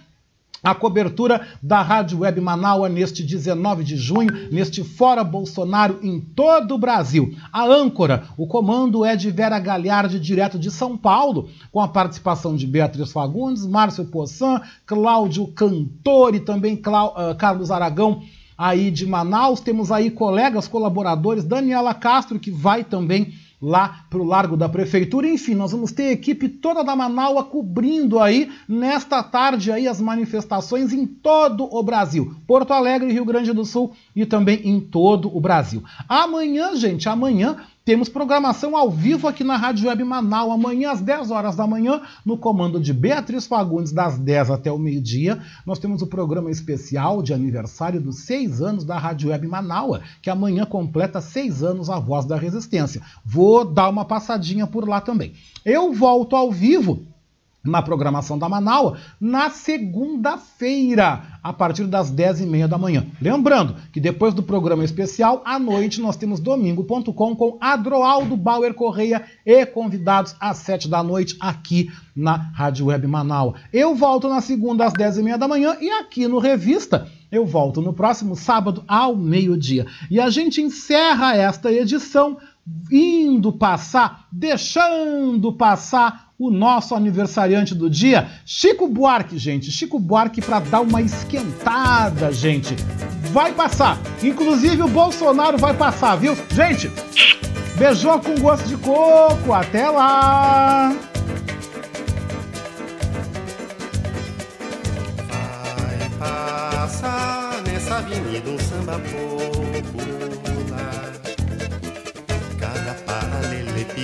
A cobertura da Rádio Web Manaua neste 19 de junho, neste Fora Bolsonaro em todo o Brasil. A âncora, o comando é de Vera Galhardi, direto de São Paulo, com a participação de Beatriz Fagundes, Márcio Poçan, Cláudio Cantor e também Clau- ah, Carlos Aragão aí de Manaus. Temos aí colegas, colaboradores, Daniela Castro, que vai também lá para o Largo da Prefeitura. Enfim, nós vamos ter a equipe toda da Manaua cobrindo aí nesta tarde aí as manifestações em todo o Brasil. Porto Alegre, Rio Grande do Sul e também em todo o Brasil. Amanhã, gente, amanhã temos programação ao vivo aqui na Rádio Web Manaus, amanhã às 10 horas da manhã, no comando de Beatriz Fagundes, das 10 até o meio-dia. Nós temos o programa especial de aniversário dos seis anos da Rádio Web Manaus, que amanhã completa seis anos a Voz da Resistência. Vou dar uma passadinha por lá também. Eu volto ao vivo na programação da Manaus na segunda-feira, a partir das 10h30 da manhã. Lembrando que depois do programa especial, à noite, nós temos domingo.com com Adroaldo Bauer Correia e convidados às 7 da noite aqui na Rádio Web Manaus. Eu volto na segunda às 10h30 da manhã e aqui no Revista eu volto no próximo sábado ao meio-dia. E a gente encerra esta edição indo passar, deixando passar o nosso aniversariante do dia, Chico Buarque, gente. Chico Buarque para dar uma esquentada, gente. Vai passar. Inclusive o Bolsonaro vai passar, viu? Gente, beijão com gosto de coco. Até lá. Vai passar nessa avenida um samba popular.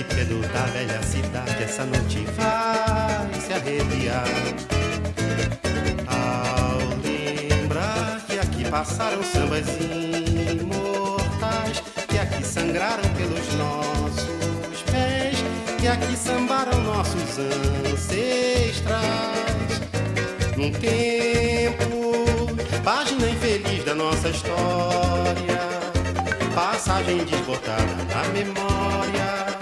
Paralelepípedo da velha cidade essa noite vai se arrepiar. Ao lembrar que aqui passaram sambas imortais, que aqui sangraram pelos nossos pés, que aqui sambaram nossos ancestrais. Num tempo, página infeliz da nossa história, passagem desbotada na memória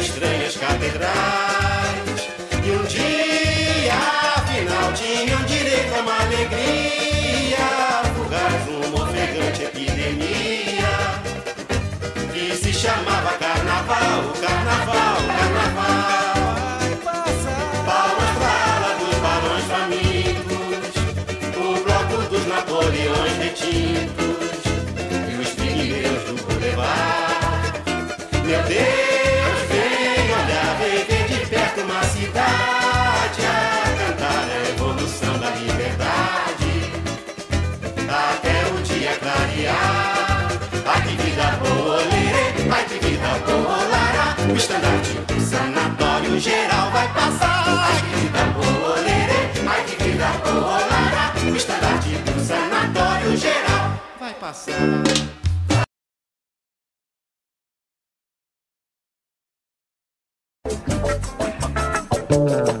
alegria, fugaz, uma ofegante epidemia, que se chamava carnaval, carnaval, o estandarte do sanatório geral vai passar. Ai que vida boa, lerê, ai que vida boa, lara, o estandarte do sanatório geral vai passar. A